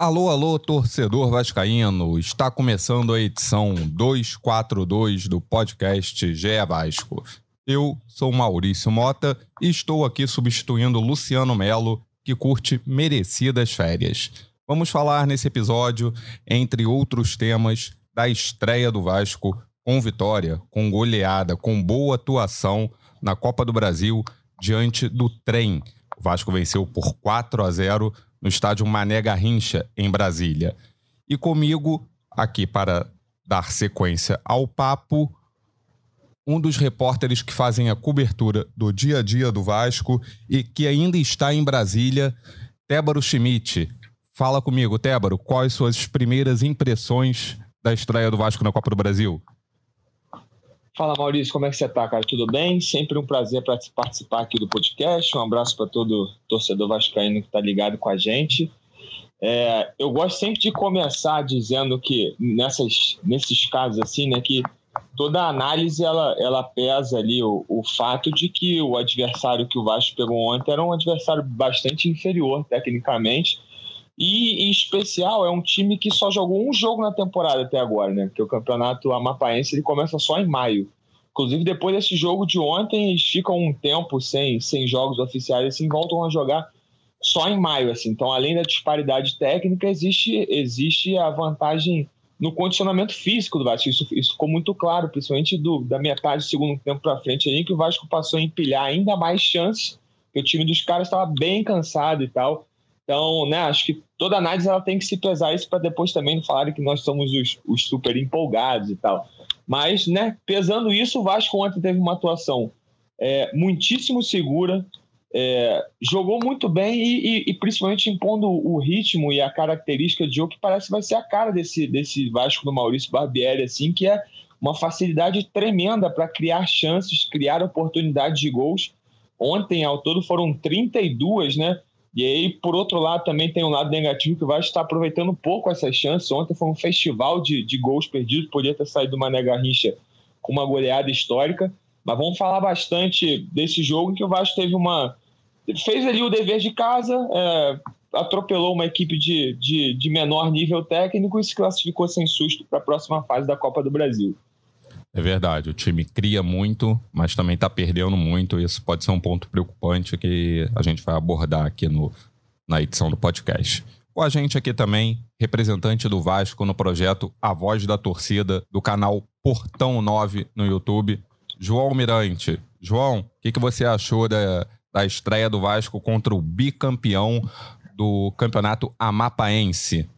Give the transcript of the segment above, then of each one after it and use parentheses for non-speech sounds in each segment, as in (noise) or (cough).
Alô, alô, torcedor vascaíno. Está começando a edição 242 do podcast GE Vasco. Eu sou Maurício Mota e estou aqui substituindo Luciano Melo, que curte merecidas férias. Vamos falar nesse episódio, entre outros temas, da estreia do Vasco com vitória, com goleada, com boa atuação na Copa do Brasil diante do Trem. O Vasco venceu por 4 a 0 no estádio Mané Garrincha, em Brasília. E comigo, aqui para dar sequência ao papo, um dos repórteres que fazem a cobertura do dia a dia do Vasco e que ainda está em Brasília, Tébaro Schmidt. Fala comigo, Tébaro, quais suas primeiras impressões da estreia do Vasco na Copa do Brasil? Fala Maurício, como é que você tá, cara? Tudo bem? Sempre um prazer participar aqui do podcast. Um abraço para todo torcedor vascaíno que está ligado com a gente. É, eu gosto sempre de começar dizendo que nessas, nesses casos assim, né, que toda análise ela, ela pesa ali o, o fato de que o adversário que o Vasco pegou ontem era um adversário bastante inferior tecnicamente e, em especial, é um time que só jogou um jogo na temporada até agora, né? Porque o campeonato amapaense ele começa só em maio. Inclusive, depois desse jogo de ontem, eles ficam um tempo sem, sem jogos oficiais, assim, voltam a jogar só em maio, assim. Então, além da disparidade técnica, existe, existe a vantagem no condicionamento físico do Vasco. Isso, isso ficou muito claro, principalmente do, da metade do segundo tempo para frente, ali, que o Vasco passou a empilhar ainda mais chances, que o time dos caras estava bem cansado e tal. Então, né, acho que toda análise ela tem que se pesar isso para depois também não falarem que nós somos os, os, super empolgados e tal. Mas, né, pesando isso, o Vasco ontem teve uma atuação é, muitíssimo segura, é, jogou muito bem e, e, e, principalmente impondo o ritmo e a característica de jogo que parece que vai ser a cara desse, desse Vasco do Maurício Barbieri, assim, que é uma facilidade tremenda para criar chances, criar oportunidades de gols. Ontem, ao todo, foram 32, né? E aí, por outro lado, também tem um lado negativo que o Vasco está aproveitando pouco essas chances. Ontem foi um festival de, de gols perdidos, podia ter saído do Mané Garrincha com uma goleada histórica. Mas vamos falar bastante desse jogo que o Vasco teve uma. fez ali o dever de casa, é, atropelou uma equipe de, de, de menor nível técnico e se classificou sem susto para a próxima fase da Copa do Brasil. É verdade, o time cria muito, mas também está perdendo muito. Isso pode ser um ponto preocupante que a gente vai abordar aqui no, na edição do podcast. Com a gente aqui também, representante do Vasco no projeto A Voz da Torcida, do canal Portão 9 no YouTube, João Mirante. João, o que, que você achou da, da estreia do Vasco contra o bicampeão do campeonato amapaense?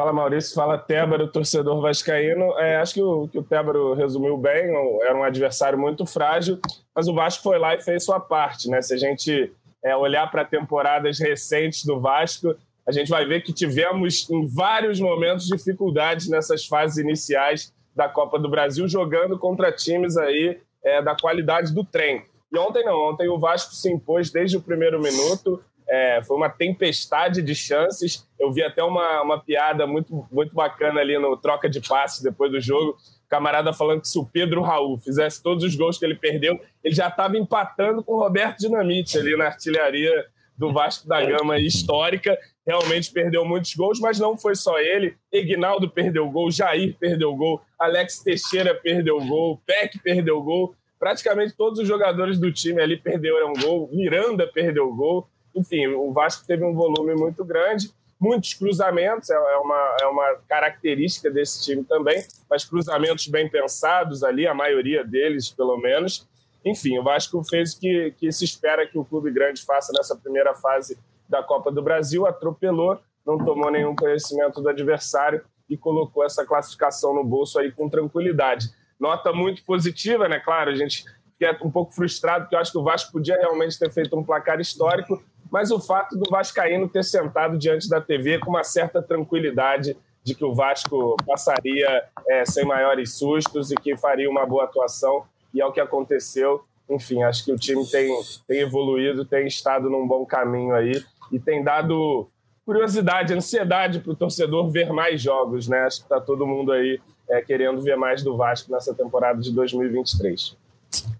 Fala Maurício, fala Tébaro, torcedor vascaíno. É, acho que o, que o Tébaro resumiu bem, era um adversário muito frágil, mas o Vasco foi lá e fez sua parte. Né? Se a gente é, olhar para temporadas recentes do Vasco, a gente vai ver que tivemos em vários momentos dificuldades nessas fases iniciais da Copa do Brasil, jogando contra times aí é, da qualidade do trem. E ontem não, ontem o Vasco se impôs desde o primeiro minuto, é, foi uma tempestade de chances. Eu vi até uma, uma piada muito, muito bacana ali no troca de passes depois do jogo. O camarada falando que se o Pedro Raul fizesse todos os gols que ele perdeu, ele já estava empatando com o Roberto Dinamite ali na artilharia do Vasco da Gama histórica. Realmente perdeu muitos gols, mas não foi só ele. Egnaldo perdeu gol, Jair perdeu gol, Alex Teixeira perdeu gol, Peck perdeu gol. Praticamente todos os jogadores do time ali perderam gol. Miranda perdeu gol. Enfim, o Vasco teve um volume muito grande, muitos cruzamentos, é, é uma, é uma característica desse time também, mas cruzamentos bem pensados ali, a maioria deles, pelo menos. Enfim, o Vasco fez o que, que se espera que o clube grande faça nessa primeira fase da Copa do Brasil, atropelou, não tomou nenhum conhecimento do adversário e colocou essa classificação no bolso aí com tranquilidade. Nota muito positiva, né? Claro, a gente fica um pouco frustrado, porque eu acho que o Vasco podia realmente ter feito um placar histórico, mas o fato do Vascaíno ter sentado diante da TV com uma certa tranquilidade de que o Vasco passaria é, sem maiores sustos e que faria uma boa atuação, e é o que aconteceu. Enfim, acho que o time tem, tem evoluído, tem estado num bom caminho aí e tem dado curiosidade, ansiedade para o torcedor ver mais jogos, né? Acho que está todo mundo aí é, querendo ver mais do Vasco nessa temporada de 2023.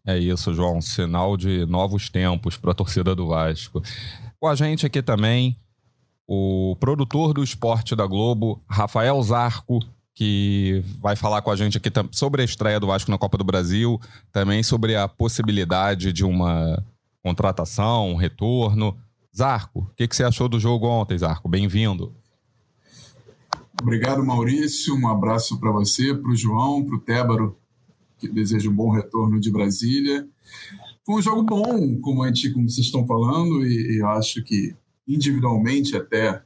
É isso, João. Sinal de novos tempos para a torcida do Vasco. Com a gente aqui também, o produtor do esporte da Globo, Rafael Zarco, que vai falar com a gente aqui sobre a estreia do Vasco na Copa do Brasil, também sobre a possibilidade de uma contratação, um retorno. Zarco, o que, que você achou do jogo ontem, Zarco? Bem-vindo. Obrigado, Maurício. Um abraço para você, para o João, para o Tébaro, que deseja um bom retorno de Brasília. Foi um jogo bom, como, a gente, como vocês estão falando, e, e acho que individualmente até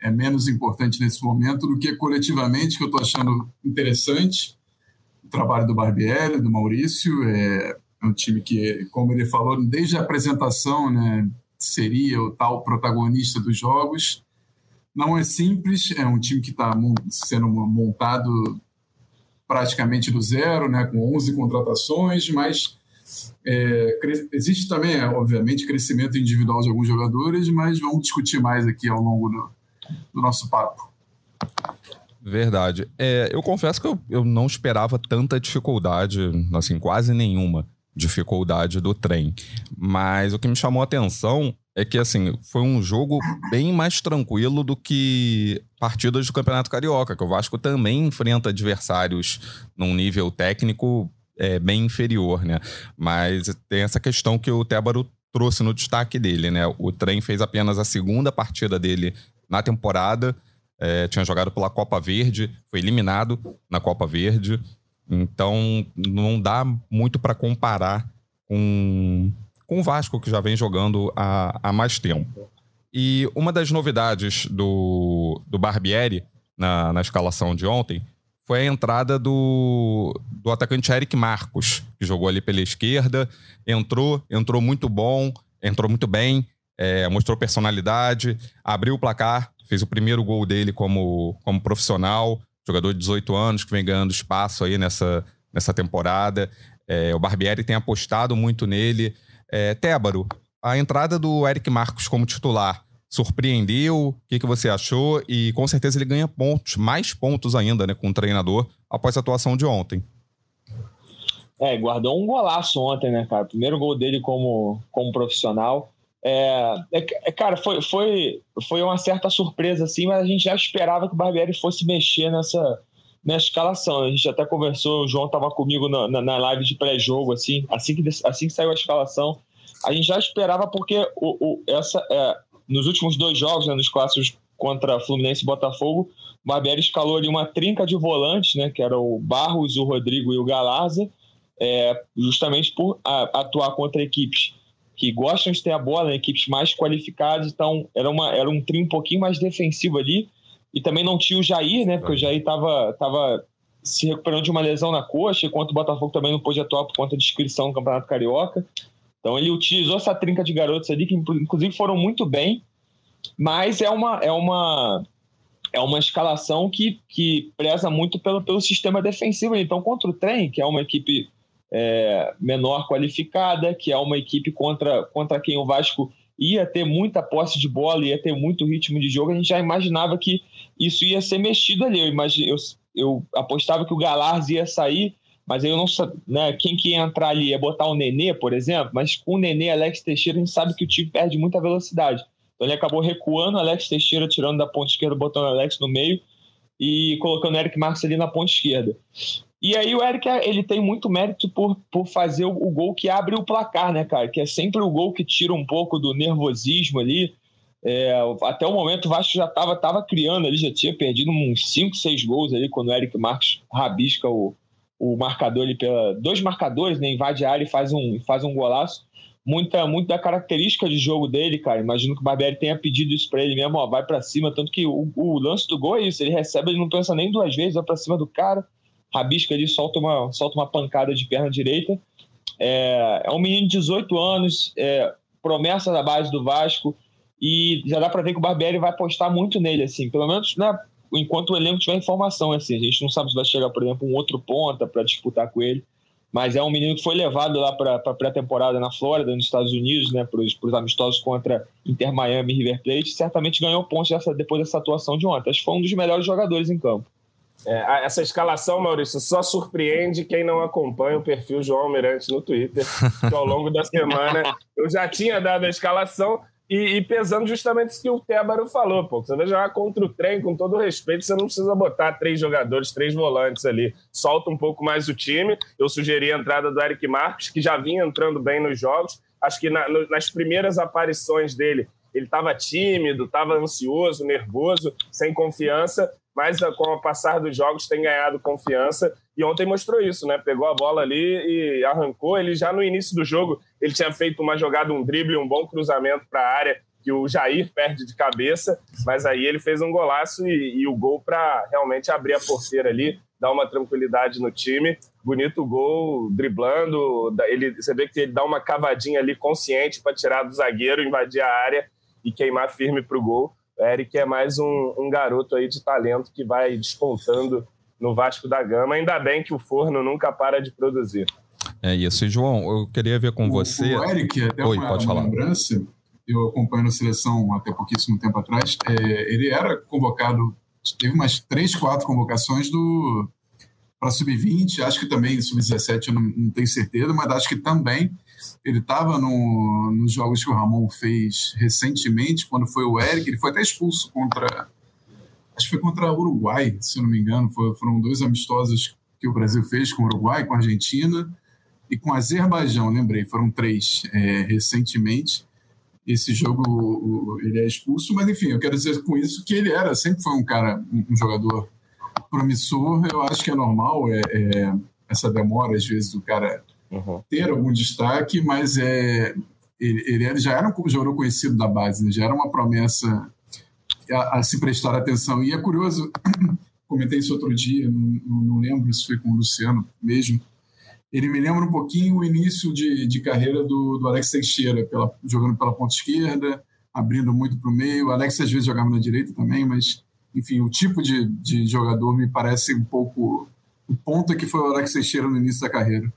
é menos importante nesse momento do que coletivamente, que eu estou achando interessante. O trabalho do Barbieri, do Maurício, é, é, um time que, como ele falou, desde a apresentação, né, seria o tal protagonista dos jogos. Não é simples, é um time que está sendo montado praticamente do zero, né, com 11 contratações, mas é, existe também, obviamente, crescimento individual de alguns jogadores, mas vamos discutir mais aqui ao longo do, do nosso papo. Verdade. É, eu confesso que eu, eu não esperava tanta dificuldade, assim, quase nenhuma dificuldade do trem. Mas o que me chamou a atenção é que, assim, foi um jogo bem mais tranquilo do que partidas do Campeonato Carioca, que o Vasco também enfrenta adversários num nível técnico é, bem inferior, né? Mas tem essa questão que o Tébaro trouxe no destaque dele, né? O trem fez apenas a segunda partida dele na temporada, é, tinha jogado pela Copa Verde, foi eliminado na Copa Verde, então não dá muito para comparar com com o Vasco, que já vem jogando há, há mais tempo. E uma das novidades do, do Barbieri na, na escalação de ontem foi a entrada do, do atacante Eric Marcos, que jogou ali pela esquerda, entrou, entrou muito bom, entrou muito bem, é, mostrou personalidade, abriu o placar, fez o primeiro gol dele como, como profissional, jogador de 18 anos que vem ganhando espaço aí nessa, nessa temporada. É, o Barbieri tem apostado muito nele. É, Tébaro, a entrada do Eric Marcos como titular surpreendeu? O que, que você achou? E com certeza ele ganha pontos, mais pontos ainda, né, com o treinador, após a atuação de ontem. É, guardou um golaço ontem, né, cara? Primeiro gol dele como, como profissional. É, é, é, cara, foi, foi, foi uma certa surpresa, assim, mas a gente já esperava que o Barbieri fosse mexer nessa, nessa escalação. A gente até conversou, o João estava comigo na, na, na, live de pré-jogo, assim, assim que, assim que saiu a escalação. A gente já esperava porque o, o essa, é, nos últimos dois jogos, né, nos clássicos contra Fluminense e Botafogo, o Barbieri escalou ali uma trinca de volantes, né, que era o Barros, o Rodrigo e o Galarza, é, justamente por a, atuar contra equipes que gostam de ter a bola, né, equipes mais qualificadas, então era, uma, era um trio um pouquinho mais defensivo ali, e também não tinha o Jair, né? Porque o Jair estava tava se recuperando de uma lesão na coxa, enquanto o Botafogo também não pôde atuar por conta de inscrição no Campeonato Carioca. Então ele utilizou essa trinca de garotos ali, que inclusive foram muito bem, mas é uma, é uma, é uma escalação que, que preza muito pelo, pelo sistema defensivo. Então, contra o Trem, que é uma equipe é, menor qualificada, que é uma equipe contra, contra quem o Vasco ia ter muita posse de bola, ia ter muito ritmo de jogo, a gente já imaginava que isso ia ser mexido ali. Eu, imagine, eu, eu apostava que o Galarz ia sair, mas eu não sabia, né, quem que ia entrar ali ia botar o Nenê, por exemplo, mas com o Nenê Alex Teixeira a gente sabe que o time perde muita velocidade. Então ele acabou recuando Alex Teixeira, tirando da ponta esquerda, botando o Alex no meio e colocando o Eric Marques ali na ponta esquerda. E aí o Eric, ele tem muito mérito por, por fazer o, o, gol que abre o placar, né, cara? Que é sempre o gol que tira um pouco do nervosismo ali. É, até o momento o Vasco já estava tava criando ali, já tinha perdido uns 5, 6 gols ali quando o Eric Marques rabisca o, o marcador ali pela. Dois marcadores, né? Invade a área e faz um, faz um golaço. Muita, muito da característica de jogo dele, cara. Imagino que o Barbieri tenha pedido isso para ele mesmo, ó, vai para cima. Tanto que o, o, lance do gol é isso, ele recebe, ele não pensa nem duas vezes, vai para cima do cara rabisca ali, solta uma, solta uma pancada de perna direita. É, é um menino de 18 anos, é, promessa da base do Vasco, e já dá para ver que o Barbieri vai apostar muito nele, assim, pelo menos né, enquanto o elenco tiver informação, assim, a gente não sabe se vai chegar, por exemplo, um outro ponta para disputar com ele, mas é um menino que foi levado lá para a pré-temporada na Flórida, nos Estados Unidos, né, para os amistosos contra Inter Miami e River Plate, certamente ganhou pontos dessa, depois dessa atuação de ontem. Acho que foi um dos melhores jogadores em campo. É, essa escalação, Maurício, só surpreende quem não acompanha o perfil João Almirante no Twitter, que ao longo da semana eu já tinha dado a escalação, e, e, pesando justamente isso que o Tébaro falou, pô. Você vai jogar contra o trem, com todo respeito, você não precisa botar três jogadores, três volantes ali. Solta um pouco mais o time. Eu sugeri a entrada do Eric Marques, que já vinha entrando bem nos jogos. Acho que na, no, nas primeiras aparições dele, ele estava tímido, estava ansioso, nervoso, sem confiança, mas com o passar dos jogos tem ganhado confiança e ontem mostrou isso, né? Pegou a bola ali e arrancou. Ele já no início do jogo, ele tinha feito uma jogada, um drible, um bom cruzamento para a área que o Jair perde de cabeça, mas aí ele fez um golaço e, e o gol para realmente abrir a porteira ali, dar uma tranquilidade no time. Bonito gol, driblando. Ele, você vê que ele dá uma cavadinha ali consciente para tirar do zagueiro, invadir a área e queimar firme para o gol. O Eric é mais um, um garoto aí de talento que vai despontando no Vasco da Gama. Ainda bem que o forno nunca para de produzir. É isso. E, João, eu queria ver com o, você. O Eric, até Oi, uma, pode uma falar. lembrança, eu acompanho a seleção até pouquíssimo tempo atrás, é, ele era convocado, teve umas três, quatro convocações do para sub-20, acho que também sub-17, eu não, não, tenho certeza, mas acho que também ele estava no, nos jogos que o Ramon fez recentemente, quando foi o Eric, ele foi até expulso contra acho que foi contra o Uruguai, se não me engano, foram dois amistosos que o Brasil fez com o Uruguai, com a Argentina e com o Azerbaijão, lembrei, foram três é, recentemente. Esse jogo ele é expulso, mas enfim, eu quero dizer com isso que ele era, sempre foi um cara, um, jogador promissor. Eu acho que é normal é, é, essa demora, às vezes, do cara uhum. ter algum destaque, mas é, ele, ele já era um jogador conhecido da base, né? já era uma promessa a, a, se prestar atenção. E é curioso, (clears throat) comentei isso outro dia, não, não, lembro se foi com o Luciano mesmo. Ele me lembra um pouquinho o início de, de carreira do, do Alex Teixeira, pela, jogando pela ponta esquerda, abrindo muito para o meio. O Alex às vezes jogava na direita também, mas, enfim, o tipo de, de jogador me parece um pouco o ponto que foi o Alex Teixeira no início da carreira.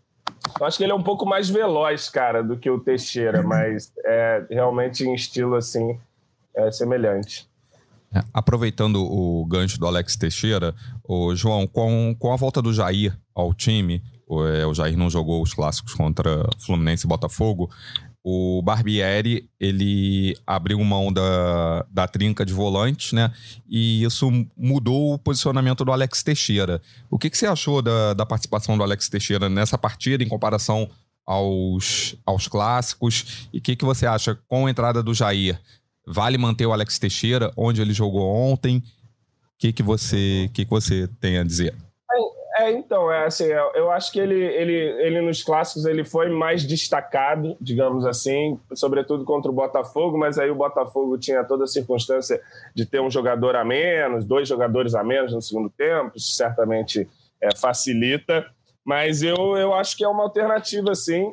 Eu acho que ele é um pouco mais veloz, cara, do que o Teixeira, (laughs) mas é realmente em estilo assim é semelhante. É, aproveitando o gancho do Alex Teixeira, o João, com, com a volta do Jair ao time, o, é, o Jair não jogou os clássicos contra Fluminense e Botafogo, o Barbieri ele abriu mão da, da trinca de volantes, né? E isso mudou o posicionamento do Alex Teixeira. O que, que você achou da, da participação do Alex Teixeira nessa partida em comparação aos, aos clássicos? E o que, que você acha com a entrada do Jair? Vale manter o Alex Teixeira onde ele jogou ontem? O que, que, você, que, que você tem a dizer? É, então, é assim, eu acho que ele, ele, ele nos clássicos ele foi mais destacado, digamos assim, sobretudo contra o Botafogo, mas aí o Botafogo tinha toda a circunstância de ter um jogador a menos, dois jogadores a menos no segundo tempo, isso certamente é, facilita, mas eu, eu acho que é uma alternativa, sim.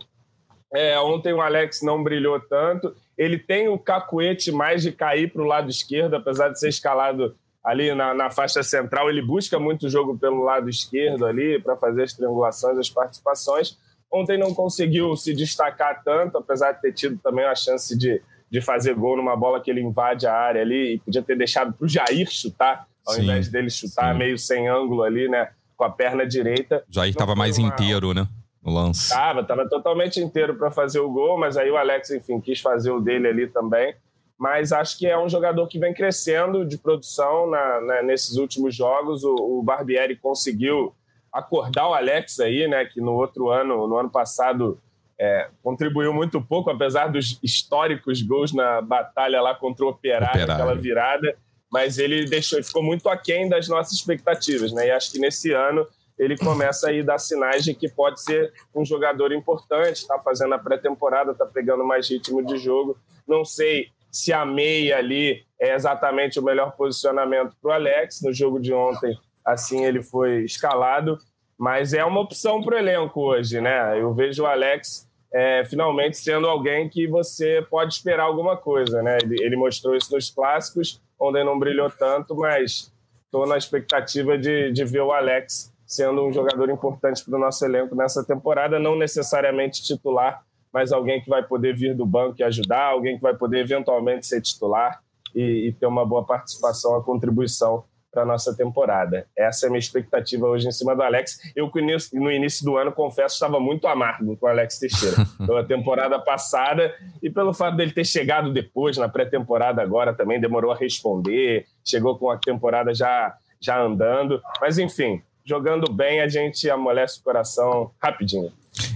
É, ontem o Alex não brilhou tanto, ele tem o cacuete mais de cair para o lado esquerdo, apesar de ser escalado ali na, na, faixa central. Ele busca muito jogo pelo lado esquerdo ali para fazer as triangulações, as participações. Ontem não conseguiu se destacar tanto, apesar de ter tido também a chance de, de fazer gol numa bola que ele invade a área ali e podia ter deixado para o Jair chutar, ao sim, invés dele chutar sim. meio sem ângulo ali, né? Com a perna direita. Jair estava mais uma... inteiro, né? o lance. Tava, tava totalmente inteiro para fazer o gol, mas aí o Alex, enfim, quis fazer o dele ali também. Mas acho que é um jogador que vem crescendo de produção na, na, nesses últimos jogos. O, o, Barbieri conseguiu acordar o Alex aí, né? Que no outro ano, no ano passado, é, contribuiu muito pouco, apesar dos históricos gols na batalha lá contra o Operário, Operário. aquela virada. Mas ele deixou, ficou muito aquém das nossas expectativas, né? E acho que nesse ano ele começa a dar sinais de que pode ser um jogador importante, está fazendo a pré-temporada, está pegando mais ritmo de jogo. Não sei se a meia ali é exatamente o melhor posicionamento para o Alex. No jogo de ontem, assim ele foi escalado, mas é uma opção para o elenco hoje, né? Eu vejo o Alex é, finalmente sendo alguém que você pode esperar alguma coisa, né? Ele, ele mostrou isso nos clássicos, onde não brilhou tanto, mas estou na expectativa de, de ver o Alex sendo um jogador importante para o nosso elenco nessa temporada, não necessariamente titular, mas alguém que vai poder vir do banco e ajudar, alguém que vai poder eventualmente ser titular e, e ter uma boa participação, a contribuição para nossa temporada. Essa é a minha expectativa hoje em cima do Alex. Eu, no início do ano, confesso, estava muito amargo com o Alex Teixeira, (laughs) pela temporada passada e pelo fato dele ter chegado depois, na pré-temporada agora também, demorou a responder, chegou com a temporada já, já andando. Mas, enfim, jogando bem, a gente amolece o coração rapidinho.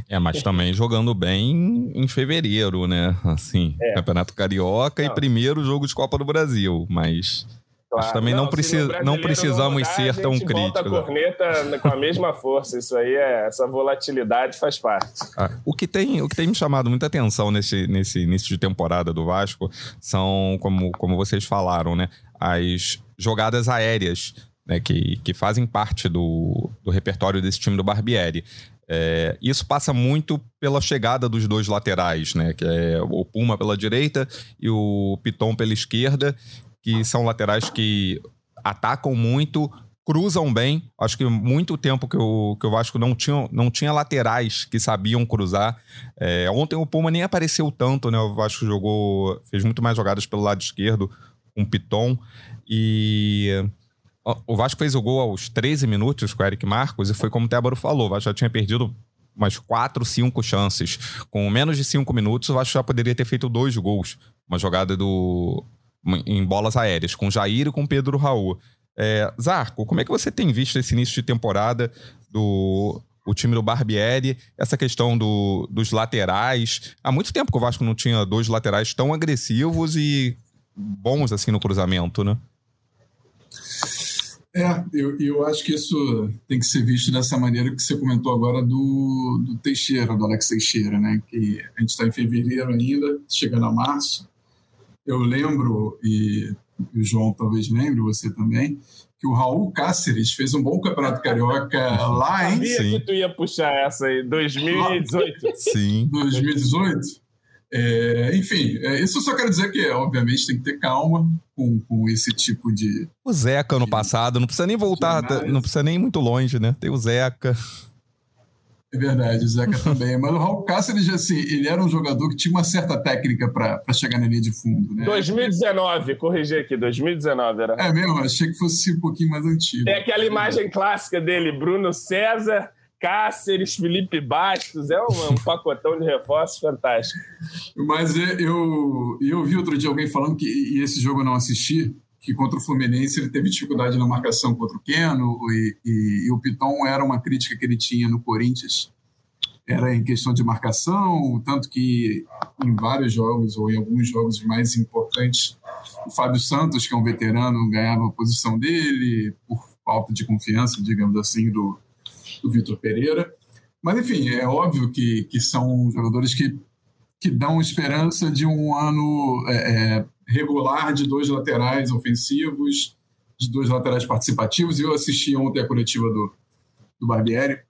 É, mas também jogando bem em fevereiro, né? Assim, é. Campeonato Carioca não. e primeiro jogo de Copa do Brasil, mas Claro. Mas também não, não, precisa, não precisamos não ser tão críticos. a corneta com a mesma força. Isso aí é essa volatilidade faz parte. Ah, o que tem o que tem me chamado muita atenção nesse, nesse início de temporada do Vasco são como, como vocês falaram, né? As jogadas aéreas. Né, que, que fazem parte do, do repertório desse time do Barbieri. É, isso passa muito pela chegada dos dois laterais, né? Que é o Puma pela direita e o Piton pela esquerda que são laterais que atacam muito, cruzam bem. Acho que muito tempo que o, que o Vasco não tinha, não tinha laterais que sabiam cruzar. É, ontem o Puma nem apareceu tanto, né? O Vasco jogou, fez muito mais jogadas pelo lado esquerdo, com um Piton. E o Vasco fez o gol aos 13 minutos com o Eric Marcos e foi como o Tébaro falou, o Vasco já tinha perdido umas 4, 5 chances. Com menos de 5 minutos, o Vasco já poderia ter feito dois gols. Uma jogada do em bolas aéreas, com Jair e com Pedro Raul. É, Zarco, como é que você tem visto esse início de temporada do o time do Barbieri, essa questão do, dos laterais? Há muito tempo que o Vasco não tinha dois laterais tão agressivos e bons assim no cruzamento, né? É, eu, eu acho que isso tem que ser visto dessa maneira que você comentou agora do, do Teixeira, do Alex Teixeira, né? Que a gente está em fevereiro ainda, chegando a março eu lembro, e o João talvez lembre, você também, que o Raul Cáceres fez um bom campeonato carioca lá em. Sabia Sim. que tu ia puxar essa aí, 2018. Sim. 2018? É, enfim, é, isso eu só quero dizer que, obviamente, tem que ter calma com, com esse tipo de. O Zeca no passado, não precisa nem voltar, não precisa nem ir muito longe, né? Tem o Zeca. É verdade, o Zeca também. Mas o Raul Cáceres, assim, ele era um jogador que tinha uma certa técnica para chegar na linha de fundo, né? 2019, corrigi aqui, 2019 era. É mesmo, achei que fosse um pouquinho mais antigo. Tem aquela imagem clássica dele, Bruno César, Cáceres, Felipe Bastos, é um, um pacotão de reforços fantástico. Mas eu, eu vi outro dia alguém falando que, e esse jogo eu não assisti, que contra o Fluminense ele teve dificuldade na marcação contra o Keno e, e, e, o Piton era uma crítica que ele tinha no Corinthians. Era em questão de marcação, tanto que em vários jogos, ou em alguns jogos mais importantes, o Fábio Santos, que é um veterano, ganhava a posição dele por falta de confiança, digamos assim, do, do Vitor Pereira. Mas, enfim, é óbvio que, que são jogadores que, que dão esperança de um ano é, é regular de dois laterais ofensivos, de dois laterais participativos. Eu assisti ontem a coletiva do, do Barbieri,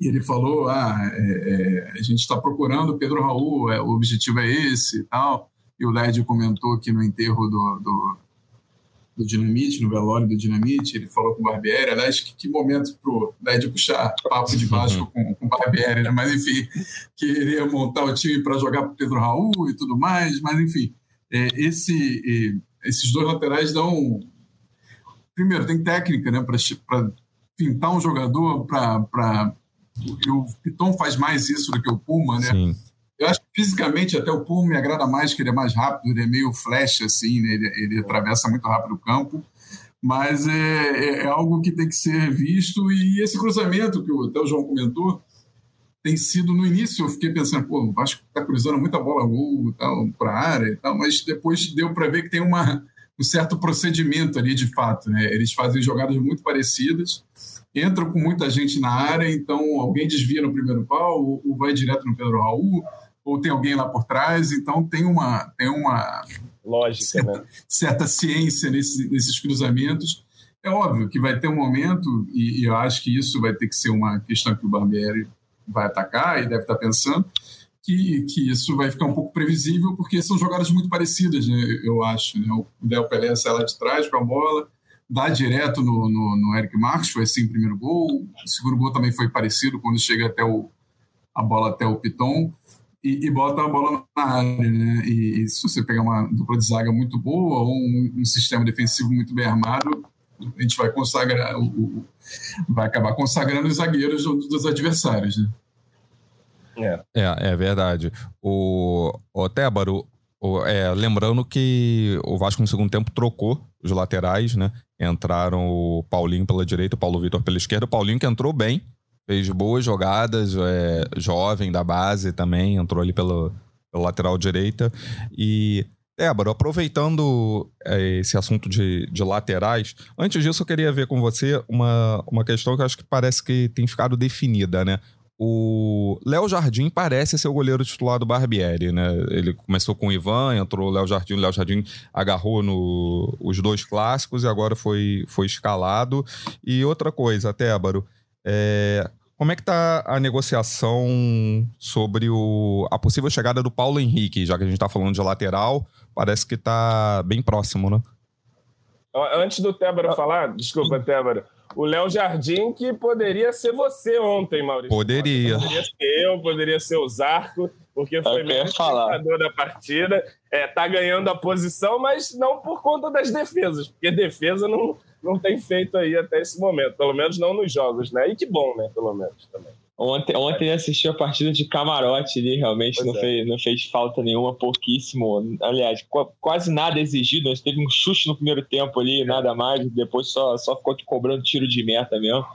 e ele falou: ah, é, é, a gente está procurando Pedro Raul, é, o objetivo é esse e tal. E o Led comentou aqui no enterro do, do, do, Dinamite, no velório do Dinamite, ele falou com o Barbieri. Aliás, que, que momento para o Led puxar papo de baixo com, o Barbieri, né? Mas enfim, queria montar o time para jogar para Pedro Raul e tudo mais. Mas enfim, é, esse, esses dois laterais dão. Primeiro, tem técnica né, para pintar um jogador, para. O Piton faz mais isso do que o Puma, né? Sim. Fisicamente até o Puma me agrada mais, que ele é mais rápido, ele é meio flash, assim, né? ele, ele atravessa muito rápido o campo. Mas é, é, é, algo que tem que ser visto. E esse cruzamento que o, até o João comentou, tem sido no início eu fiquei pensando, pô, o Vasco está cruzando muita bola gol para a área e tal, mas depois deu para ver que tem uma, um certo procedimento ali de fato, né? Eles fazem jogadas muito parecidas, entram com muita gente na área, então alguém desvia no primeiro pau, ou, ou vai direto no Pedro Raul, ou tem alguém lá por trás, então tem uma tem uma lógica, certa, né? certa ciência nesse, nesses cruzamentos. É óbvio que vai ter um momento, e, e eu acho que isso vai ter que ser uma questão que o Barbieri vai atacar e deve estar pensando, que, que isso vai ficar um pouco previsível, porque são jogadas muito parecidas, né, eu acho. Né? O Del Pelé sai lá de trás com a bola, dá direto no, no, no, Eric Marques, foi assim o primeiro gol. O segundo gol também foi parecido, quando chega até o, a bola até o Piton. E, e, bota a bola na área, né? E, e, se você pegar uma dupla de zaga muito boa ou um, um sistema defensivo muito bem armado, a gente vai consagrar, o, vai acabar consagrando os zagueiros dos adversários, né? É. é, é verdade. O, o Tébaro, o, é, lembrando que o Vasco no segundo tempo trocou os laterais, né? Entraram o Paulinho pela direita, o Paulo Vitor pela esquerda. O Paulinho que entrou bem, fez boas jogadas, é, jovem da base também, entrou ali pelo, pelo lateral direita. E, Débora, aproveitando é, esse assunto de, de laterais, antes disso eu queria ver com você uma, uma questão que eu acho que parece que tem ficado definida, né? O Léo Jardim parece ser o goleiro titular do Barbieri, né? Ele começou com o Ivan, entrou o Léo Jardim, o Léo Jardim agarrou no, os dois clássicos e agora foi, foi escalado. E outra coisa, Tébaro, é, como é que está a negociação sobre o, a possível chegada do Paulo Henrique, já que a gente está falando de lateral, parece que está bem próximo, né? Antes do Tébaro falar, desculpa, Tébaro, o Léo Jardim que poderia ser você ontem, Maurício. Poderia. Poderia ser eu, poderia ser o Zarco, porque foi o jogador da partida. É, tá ganhando a posição, mas não por conta das defesas, porque defesa não, não tem feito aí até esse momento, pelo menos não nos jogos, né? E que bom, né? Pelo menos também. Ontem, ontem ele assistiu a partida de camarote ali, realmente não, é. fez, não fez falta nenhuma, pouquíssimo. Aliás, quase nada exigido. Nós teve um chute no primeiro tempo ali, nada mais. Depois só, só ficou cobrando tiro de meta mesmo.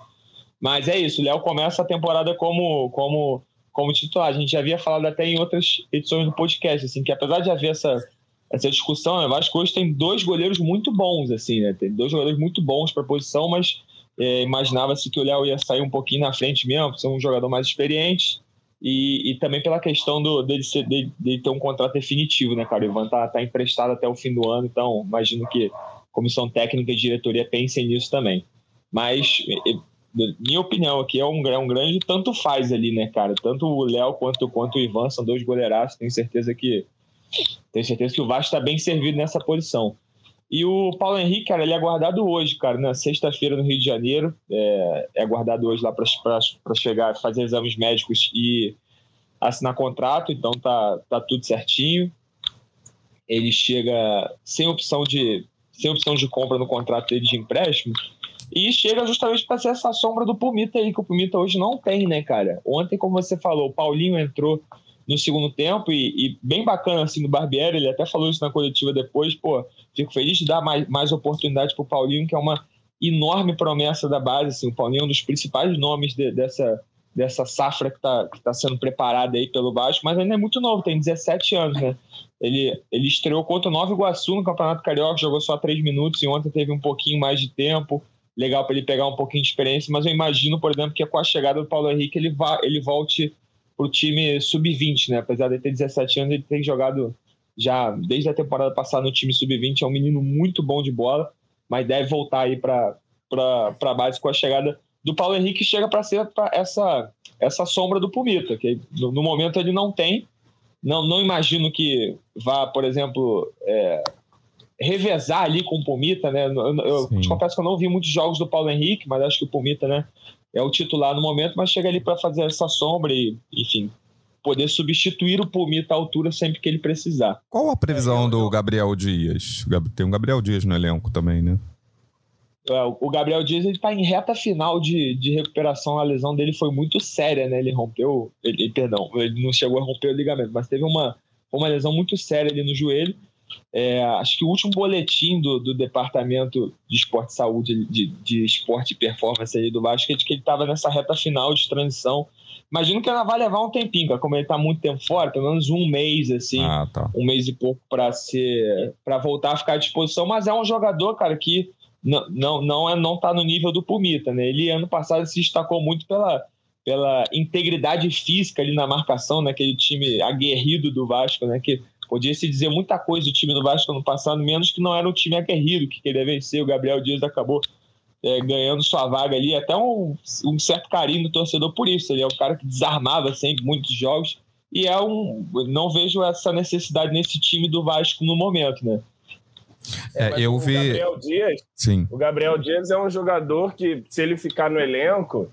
Mas é isso, o Léo começa a temporada como, como, como titular. A gente já havia falado até em outras edições do podcast, assim, que apesar de haver essa, essa discussão, né, Vasco hoje tem dois goleiros muito bons, assim, né? Tem dois goleiros muito bons para a posição, mas é, imaginava-se que o Léo ia sair um pouquinho na frente mesmo, por ser um jogador mais experiente. E, e também pela questão do, dele, ser, dele, dele, ter um contrato definitivo, né, cara? O Ivan tá, tá emprestado até o fim do ano, então imagino que comissão técnica e diretoria pensem nisso também. Mas, minha opinião aqui é um, é um grande tanto faz ali, né, cara? Tanto o Léo quanto, quanto o Ivan são dois goleiraços, tenho certeza que tenho certeza que o Vasco está bem servido nessa posição. E o Paulo Henrique, cara, ele é guardado hoje, cara, na sexta-feira no Rio de Janeiro. É, é guardado hoje lá para chegar, fazer exames médicos e assinar contrato, então tá, tá tudo certinho. Ele chega sem opção de sem opção de compra no contrato dele de empréstimo e chega justamente para ser essa sombra do Pumita aí, que o Pumita hoje não tem, né, cara? Ontem, como você falou, o Paulinho entrou no segundo tempo e, e, bem bacana assim do Barbieri, ele até falou isso na coletiva depois, pô, fico feliz de dar mais, mais oportunidade para o Paulinho, que é uma enorme promessa da base, assim, o Paulinho é um dos principais nomes de, dessa, dessa safra que está que tá sendo preparada aí pelo Vasco, mas ainda é muito novo, tem 17 anos, né? Ele, ele estreou contra o Nova Iguaçu no Campeonato Carioca, jogou só 3 minutos e ontem teve um pouquinho mais de tempo, legal para ele pegar um pouquinho de experiência, mas eu imagino, por exemplo, que com a chegada do Paulo Henrique ele, vá, ele volte para o time sub-20, né? Apesar de ter 17 anos, ele tem jogado já desde a temporada passada no time sub-20. É um menino muito bom de bola, mas deve voltar aí para a base com a chegada do Paulo Henrique, chega para ser pra essa, essa sombra do Pumita, que no, no, momento ele não tem. Não, não imagino que vá, por exemplo, é, revezar ali com o Pumita, né? Eu, eu te confesso que eu não vi muitos jogos do Paulo Henrique, mas acho que o Pumita, né? É o titular no momento, mas chega ali para fazer essa sombra e, enfim, poder substituir o Pumita à altura sempre que ele precisar. Qual a previsão é, do Gabriel Dias? Tem um Gabriel Dias no elenco também, né? É, o Gabriel Dias ele está em reta final de, de recuperação. A lesão dele foi muito séria, né? Ele rompeu, ele, perdão, ele não chegou a romper o ligamento, mas teve uma, uma lesão muito séria ali no joelho. É, acho que o último boletim do, do Departamento de Esporte e Saúde, de, de Esporte e Performance ali do Vasco, é de que ele estava nessa reta final de transição. Imagino que ela vai levar um tempinho, cara. como ele está muito tempo fora, pelo menos um mês, assim, ah, tá. um mês e pouco para ser para voltar a ficar à disposição. Mas é um jogador, cara, que não, não, não, é, não tá no nível do Pumita, né? Ele ano passado se destacou muito pela, pela integridade física ali na marcação, naquele né? time aguerrido do Vasco, né? Que Podia se dizer muita coisa do time do Vasco no passado, menos que não era um time aguerrido, que queria vencer. O Gabriel Dias acabou é, ganhando sua vaga ali, até um, um, certo carinho do torcedor por isso. Ele é um cara que desarmava sempre muitos jogos. E é um. Não vejo essa necessidade nesse time do Vasco no momento, né? É, eu o vi. Gabriel Dias, Sim. O Gabriel Dias é um jogador que, se ele ficar no elenco,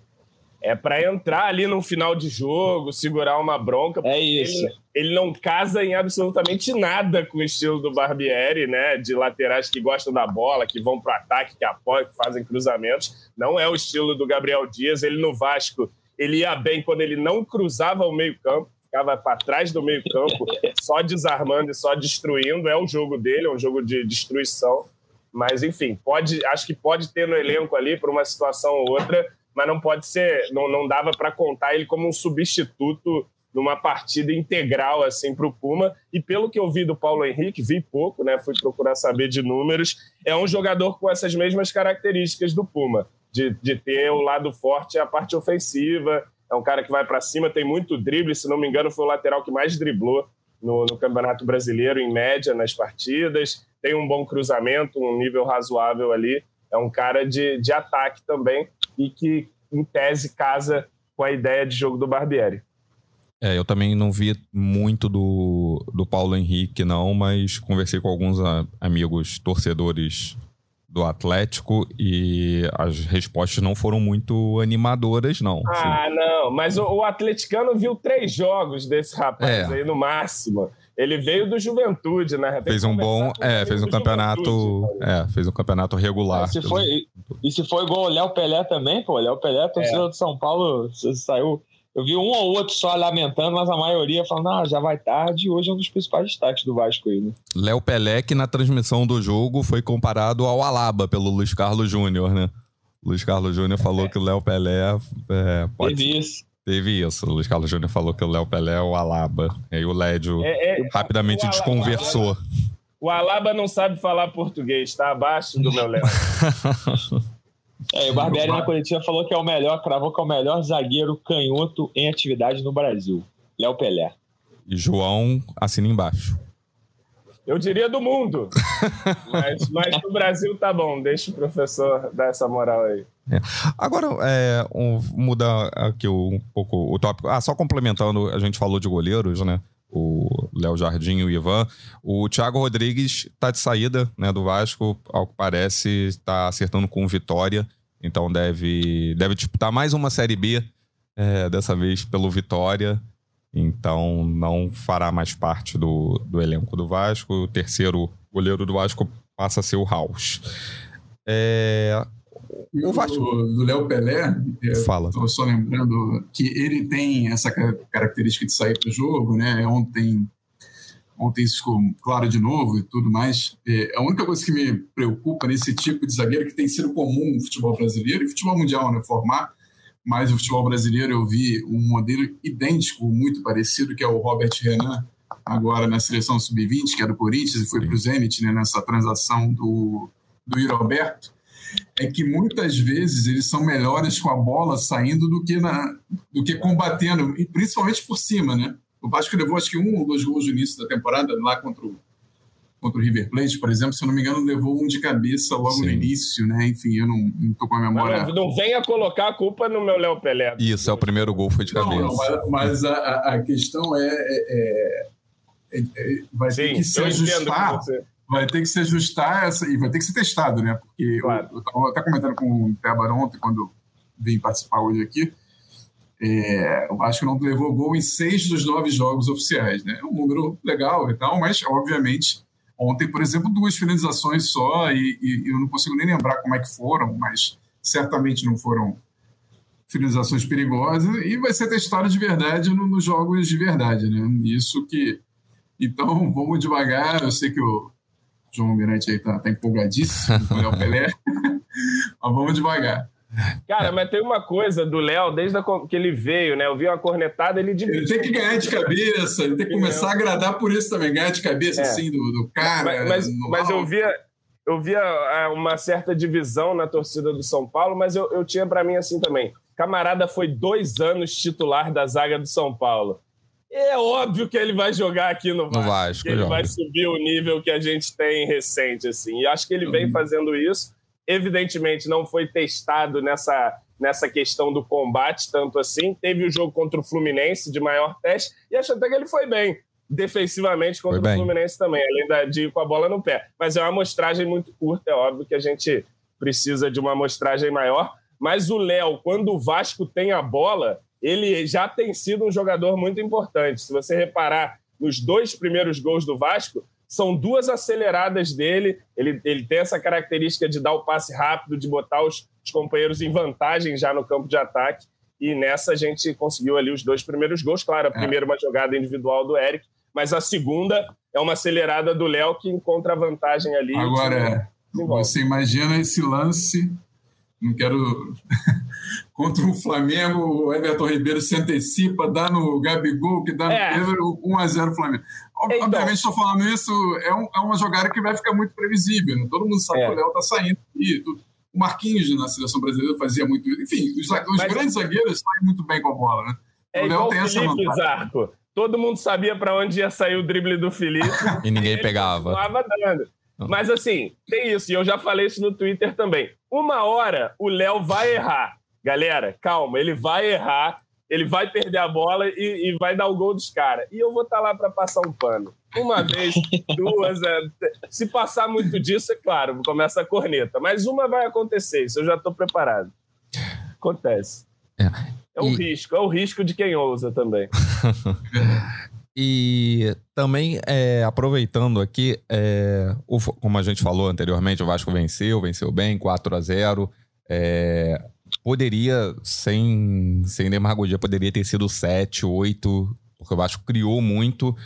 é para entrar ali no final de jogo, segurar uma bronca. É isso. Ele, ele, não casa em absolutamente nada com o estilo do Barbieri, né? De laterais que gostam da bola, que vão para ataque, que apoiam, que fazem cruzamentos. Não é o estilo do Gabriel Dias. Ele no Vasco, ele ia bem quando ele não cruzava o meio-campo, ficava para trás do meio-campo, (laughs) só desarmando e só destruindo. É o jogo dele, é um jogo de destruição. Mas, enfim, pode, acho que pode ter no elenco ali, por uma situação ou outra, mas não pode ser, não, não dava para contar ele como um substituto numa partida integral assim para o Puma. E pelo que eu vi do Paulo Henrique, vi pouco, né? Fui procurar saber de números. É um jogador com essas mesmas características do Puma, de, de ter o lado forte a parte ofensiva. É um cara que vai para cima, tem muito drible. Se não me engano, foi o lateral que mais driblou no, no Campeonato Brasileiro, em média, nas partidas. Tem um bom cruzamento, um nível razoável ali. É um cara de, de ataque também e que, em tese, casa com a ideia de jogo do Barbieri. É, eu também não vi muito do, do Paulo Henrique, não, mas conversei com alguns a, amigos torcedores do Atlético e as respostas não foram muito animadoras, não. Ah, assim. não, mas o, o, atleticano viu três jogos desse rapaz é. aí no máximo. Ele veio do Juventude, né? Tem fez um bom, é, fez um campeonato, é, fez um campeonato regular. se foi, e se for igual o Léo Pelé também, pô, o Léo Pelé, torcedor é. de São Paulo, saiu. Eu vi um ou outro só lamentando, mas a maioria falando, ah, já vai tarde. E hoje é um dos principais destaques do Vasco aí, né? Léo Pelé, que na transmissão do jogo foi comparado ao Alaba pelo Luiz Carlos Júnior, né? Luiz Carlos Júnior falou é. que o Léo Pelé é, pode. Teve isso. O Luiz Carlos Júnior falou que o Léo Pelé é o Alaba. E aí o Lédio é, é, rapidamente o desconversou. Alaba, o Alaba não sabe falar português, está abaixo do meu Léo. (laughs) É, o Barbieri na coletiva falou que é o melhor, cravou que é o melhor zagueiro canhoto em atividade no Brasil. Léo Pelé. E João assina embaixo. Eu diria do mundo. (laughs) mas, mas no Brasil tá bom. Deixa o professor dar essa moral aí. É. Agora, é, um, mudar aqui um pouco o tópico. Ah, só complementando, a gente falou de goleiros, né? O Léo Jardim e o Ivan. O Thiago Rodrigues está de saída né, do Vasco, ao que parece, está acertando com vitória. Então deve, deve disputar mais uma Série B, é, dessa vez pelo Vitória. Então não fará mais parte do, do elenco do Vasco. O terceiro goleiro do Vasco passa a ser o House. É, o Vasco. Do Léo Pelé, Fala. Estou só lembrando que ele tem essa característica de sair para o jogo, né? Ontem, ontem isso ficou claro de novo e tudo mais. É, a única coisa que me preocupa nesse tipo de zagueiro que tem sido comum no futebol brasileiro e futebol mundial, né? Formar. Mas o futebol brasileiro eu vi um modelo idêntico, muito parecido, que é o Robert Renan, agora na seleção sub-20, que é do Corinthians, e foi para o Zenit, né, nessa transação do, do Yuri Alberto é que muitas vezes eles são melhores com a bola saindo do que, na, do que combatendo, e principalmente por cima, né? O Vasco levou acho que um ou dois gols no início da temporada, lá contra o, contra o River Plate, por exemplo, se eu não me engano, levou um de cabeça logo Sim. no início, né? Enfim, eu não, não tô com a memória. Não, não, venha colocar a culpa no meu Léo Pelé. Isso, é o primeiro gol foi de cabeça. Não, mas, mas a, a, questão é, é, é, é vai Sim, ter que se ajustar vai ter que se ajustar essa, e vai ter que ser testado, né? Porque claro. eu, estava até comentando com o Tebar ontem, quando vim participar hoje aqui, é, o Vasco não levou gol em seis dos nove jogos oficiais, né? É um número legal e tal, mas, obviamente, ontem, por exemplo, duas finalizações só, e, e eu não consigo nem lembrar como é que foram, mas certamente não foram finalizações perigosas, e vai ser testado de verdade no, nos jogos de verdade, né? Isso que. Então, vamos devagar. Eu sei que o, João Almirante aí tá, tá empolgadíssimo com o Léo Pelé. (laughs) mas vamos devagar. Cara, mas tem uma coisa do Léo, desde que ele veio, né? Eu vi uma cornetada, ele Ele tem que ganhar de cabeça, ele tem que começar a agradar por isso também, ganhar de cabeça, é. assim, do, do cara. Mas, mas, mas, eu via, eu via é, uma certa divisão na torcida do São Paulo, mas eu, eu tinha para mim assim também. Camarada foi dois anos titular da zaga do São Paulo é óbvio que ele vai jogar aqui no Vasco. No Vasco ele joga. vai subir o nível que a gente tem recente, assim. E acho que ele vem uhum. fazendo isso. Evidentemente, não foi testado nessa, nessa questão do combate tanto assim. Teve o jogo contra o Fluminense de maior teste e acho até que ele foi bem defensivamente contra o Fluminense também, além da, de ir com a bola no pé. Mas é uma amostragem muito curta, é óbvio que a gente precisa de uma amostragem maior. Mas o Léo, quando o Vasco tem a bola, ele já tem sido um jogador muito importante. Se você reparar nos dois primeiros gols do Vasco, são duas aceleradas dele. Ele, ele tem essa característica de dar o passe rápido, de botar os, os companheiros em vantagem já no campo de ataque. E nessa a gente conseguiu ali os dois primeiros gols. Claro, a é. primeira uma jogada individual do Eric, mas a segunda é uma acelerada do Léo que encontra vantagem ali. Agora, você imagina esse lance não quero. Contra o Flamengo, o Everton Ribeiro se antecipa, dá no Gabigol, que dá é. no 1x0 Flamengo. Então. Obviamente, estou falando isso, é, um, é, uma jogada que vai ficar muito previsível. Né? Todo mundo sabe é. que o Léo está saindo. E, o Marquinhos na seleção brasileira fazia muito isso. Enfim, os, os Mas, grandes zagueiros saem muito bem com a bola. Né? É o Léo tem essa vantagem. Zarco. Todo mundo sabia para onde ia sair o drible do Felipe. (laughs) e ninguém pegava. Dando. Mas assim, tem isso, e eu já falei isso no Twitter também. Uma hora o Léo vai errar. Galera, calma, ele vai errar, ele vai perder a bola e, e vai dar o gol dos caras. E eu vou estar tá lá para passar um pano. Uma vez, (laughs) duas. É... se passar muito disso, é claro, começa a corneta. Mas uma vai acontecer, isso eu já estou preparado. Acontece. É, é o e... risco, é o risco de quem ousa também. (laughs) E também, é, aproveitando aqui, é, o, como a gente falou anteriormente, o Vasco venceu, venceu bem, 4 a 0 é, Poderia, sem, sem demagogia, poderia ter sido 7, 8, porque o Vasco criou muito.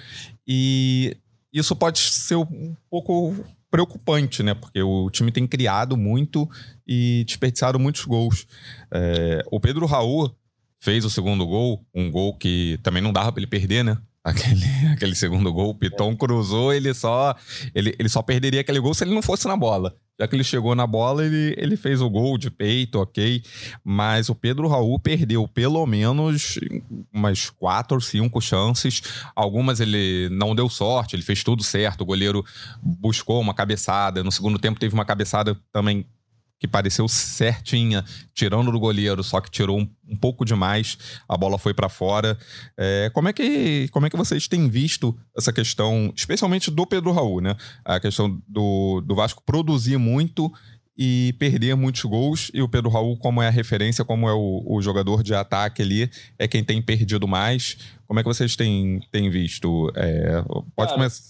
E isso pode ser um pouco preocupante, né? Porque o time tem criado muito e desperdiçado muitos gols. É, o Pedro Raul fez o segundo gol, um gol que também não dava para ele perder, né? Aquele, (laughs) aquele segundo gol, o Piton é. cruzou, ele só, ele, ele só perderia aquele gol se ele não fosse na bola. Já que ele chegou na bola, ele, ele fez o gol de peito, ok. Mas o Pedro Raul perdeu pelo menos umas quatro, cinco chances. Algumas ele não deu sorte, ele fez tudo certo. O goleiro buscou uma cabeçada. No segundo tempo teve uma cabeçada também que pareceu certinha, tirando do goleiro, só que tirou um, um pouco demais, a bola foi para fora. É, como, é que, como é que vocês têm visto essa questão, especialmente do Pedro Raul, né? A questão do, do Vasco produzir muito e perder muitos gols, e o Pedro Raul, como é a referência, como é o, o jogador de ataque ali, é quem tem perdido mais. Como é que vocês têm, têm visto? É, pode Cara, começar.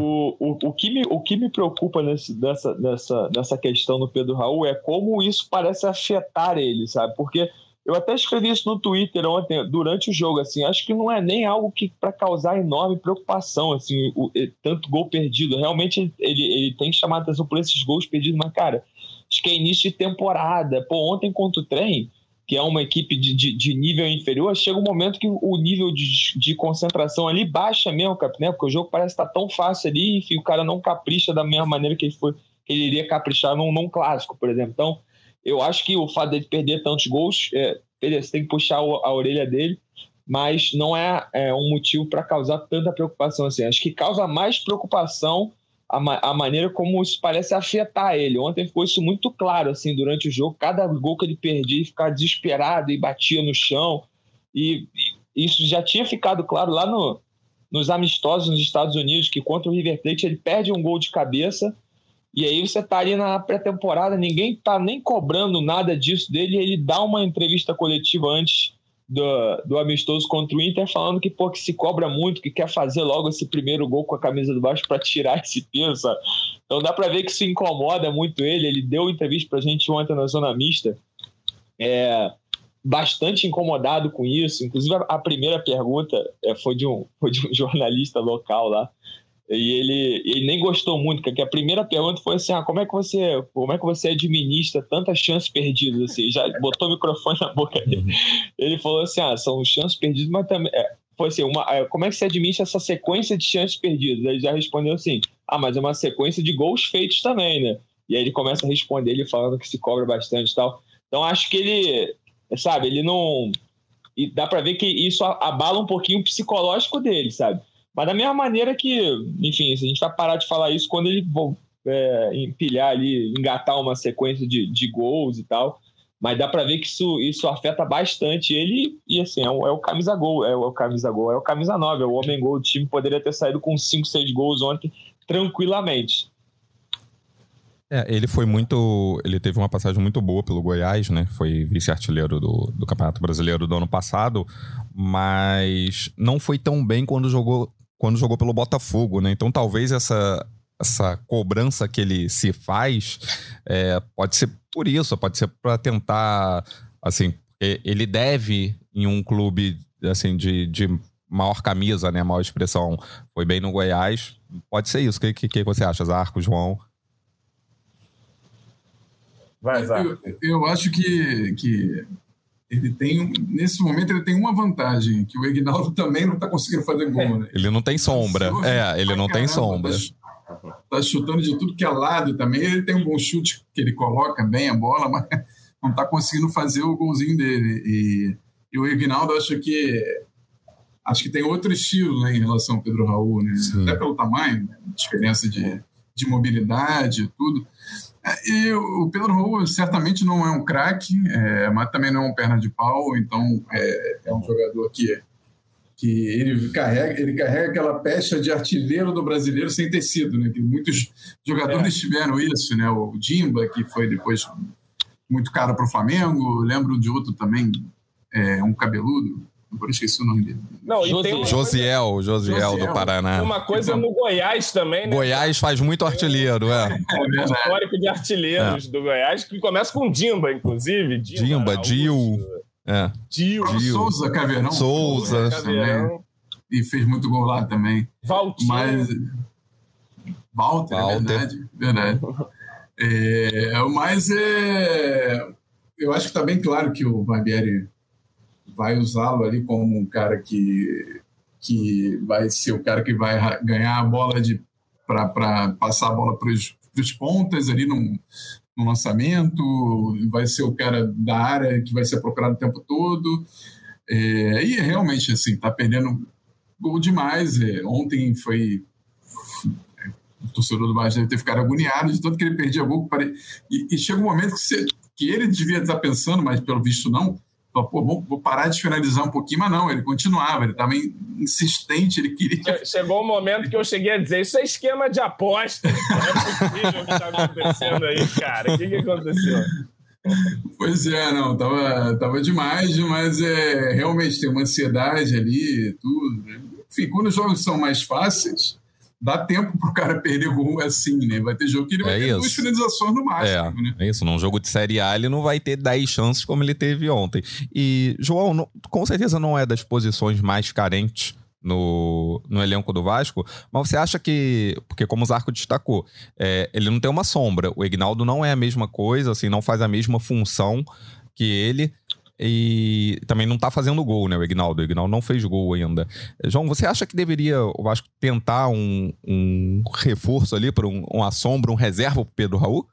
O, o, o, que me, o que me preocupa nesse, nessa, nessa, nessa questão do Pedro Raul é como isso parece afetar ele, sabe? Porque eu até escrevi isso no Twitter ontem, durante o jogo, assim, acho que não é nem algo que para causar enorme preocupação, assim, o, tanto gol perdido. Realmente ele, ele tem que chamar atenção por esses gols perdidos, mas, cara, acho que é início de temporada. Pô, ontem contra o trem, que é uma equipe de, de, de, nível inferior, chega um momento que o nível de, de concentração ali baixa mesmo, né? Porque o jogo parece estar tão fácil ali, enfim, o cara não capricha da mesma maneira que ele, foi, que ele iria caprichar num, num clássico, por exemplo. Então, eu acho que o fato de perder tantos gols, é, beleza, tem que puxar a orelha dele, mas não é, é um motivo para causar tanta preocupação assim. Acho que causa mais preocupação a, ma a, maneira como isso parece afetar ele. Ontem ficou isso muito claro, assim, durante o jogo. Cada gol que ele perdia, ele ficava desesperado e batia no chão. E, e isso já tinha ficado claro lá no, nos amistosos nos Estados Unidos, que contra o River Plate ele perde um gol de cabeça. E aí você tá ali na pré-temporada, ninguém tá nem cobrando nada disso dele. ele dá uma entrevista coletiva antes do, do amistoso contra o Inter, falando que, pô, que se cobra muito, que quer fazer logo esse primeiro gol com a camisa do baixo para tirar (laughs) esse peso, sabe? Então dá para ver que isso incomoda muito ele. Ele deu entrevista pra gente ontem na Zona Mista, é, bastante incomodado com isso. Inclusive, a, a primeira pergunta é, foi, de um, (laughs) foi de um jornalista local lá, e ele, ele nem gostou muito, porque a primeira pergunta foi assim: ah, como é que você, como é que você administra tantas chances perdidas? Assim, já botou o microfone na boca dele. Uhum. Ele falou assim: ah, são chances perdidas, mas também. É, foi assim, uma, é, como é que você administra essa sequência de chances perdidas? Ele já respondeu assim: ah, mas é uma sequência de gols feitos também, né? E aí ele começa a responder ele falando que se cobra bastante e tal. Então acho que ele, sabe, ele não. E dá para ver que isso abala um pouquinho o psicológico dele, sabe? Mas da mesma maneira que, enfim, a gente vai parar de falar isso quando ele é, empilhar ali, engatar uma sequência de, de gols e tal. Mas dá para ver que isso, isso afeta bastante ele e, assim, é o, é o camisa gol, é o, é o camisa gol, é o camisa 9, é o homem gol. O time poderia ter saído com 5, 6 gols ontem tranquilamente. É, ele foi muito. Ele teve uma passagem muito boa pelo Goiás, né? Foi vice-artilheiro do, do Campeonato Brasileiro do ano passado, mas não foi tão bem quando jogou, quando jogou pelo Botafogo, né? Então talvez essa, essa cobrança que ele se faz é, pode ser por isso, pode ser para tentar. Assim, ele deve em um clube assim de, de maior camisa, né? Maior expressão. Foi bem no Goiás. Pode ser isso. O que, que, que você acha, Zarco, João? Vai, eu, eu acho que, que ele tem, nesse momento, ele tem uma vantagem, que o Ignaldo (laughs) também não está conseguindo fazer gol, né? Ele não tem sombra. É, ele não tem sombra. Tá, tá, chutando de tudo que é lado também. Ele tem um bom chute que ele coloca bem a bola, (laughs) mas não está conseguindo fazer o golzinho dele. E, e o Ignaldo, acho que acho que tem outro estilo né, em relação ao Pedro Raul, né? Até pelo tamanho, né? diferença de, de mobilidade, tudo. E o Pedro Raul certamente não é um craque, é, mas também não é um perna de pau, então é, é, um jogador que, que ele, carrega, ele carrega aquela pecha de artilheiro do brasileiro sem ter sido, né? Que muitos jogadores é. tiveram isso, né? O Dimba, que foi depois muito caro para o Flamengo, lembro de outro também, é, um cabeludo, Agora esqueci o nome dele. Não, e tem Josiel, Josiel, Josiel do Paraná. Uma coisa então, no Goiás também, né? Goiás faz muito artilheiro, é. É, histórico de artilheiros é. do Goiás, que começa com Dimba, inclusive. Dimba, Dil. É. Dil. Souza Caveirão. Souza. Caveirão. E fez muito gol lá também. Valtinho. Mas... Walter, Walter. É verdade. Verdade. é, mas é... eu acho que está bem claro que o Barbieri vai usá-lo ali como um cara que, que vai ser o cara que vai ganhar a bola de para passar a bola para os pontas ali no, no lançamento, vai ser o cara da área que vai ser procurado o tempo todo. É, e realmente, assim, tá perdendo gol demais. É, ontem foi. O torcedor do Bahia deve ter ficado agoniado de tanto que ele perdia gol. E, e chega um momento que, você, que ele devia estar pensando, mas pelo visto não, Pô, vou, parar de finalizar um pouquinho, mas não, ele continuava, ele estava insistente, ele queria. Chegou o um momento que eu cheguei a dizer: Isso é esquema de aposta. Não é possível o que está acontecendo aí, cara. O que, que aconteceu? Pois é, não, tava, tava demais, mas é, realmente tem uma ansiedade ali, tudo. Né? Enfim, quando os jogos são mais fáceis, dá tempo pro cara perder gol assim, né? Vai ter jogo que ele vai é ter isso. duas finalizações no máximo, é, né? É isso, num jogo de Série A ele não vai ter 10 chances como ele teve ontem. E, João, não, com certeza não é das posições mais carentes no, no elenco do Vasco, mas você acha que, porque como o Zarco destacou, é, ele não tem uma sombra, o Ignaldo não é a mesma coisa, assim, não faz a mesma função que ele, e também não tá fazendo gol, né, o Ignaldo. O Ignaldo não fez gol ainda. João, você acha que deveria o Vasco tentar um, um reforço ali para um, um assombro, um reserva pro Pedro Raul?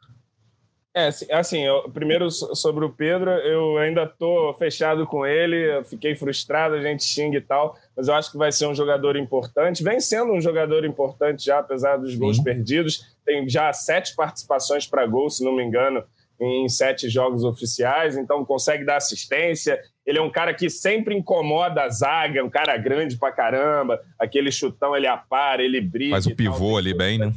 É, assim, assim eu, primeiro sobre o Pedro, eu ainda tô fechado com ele, fiquei frustrado, a gente xinga e tal, mas eu acho que vai ser um jogador importante. Vem sendo um jogador importante já, apesar dos Sim. gols perdidos. Tem já sete participações para gol, se não me engano, em sete jogos oficiais, então consegue dar assistência. Ele é um cara que sempre incomoda a zaga, é um cara grande pra caramba. Aquele chutão ele apara, ele brilha. Faz o pivô ali bem, né?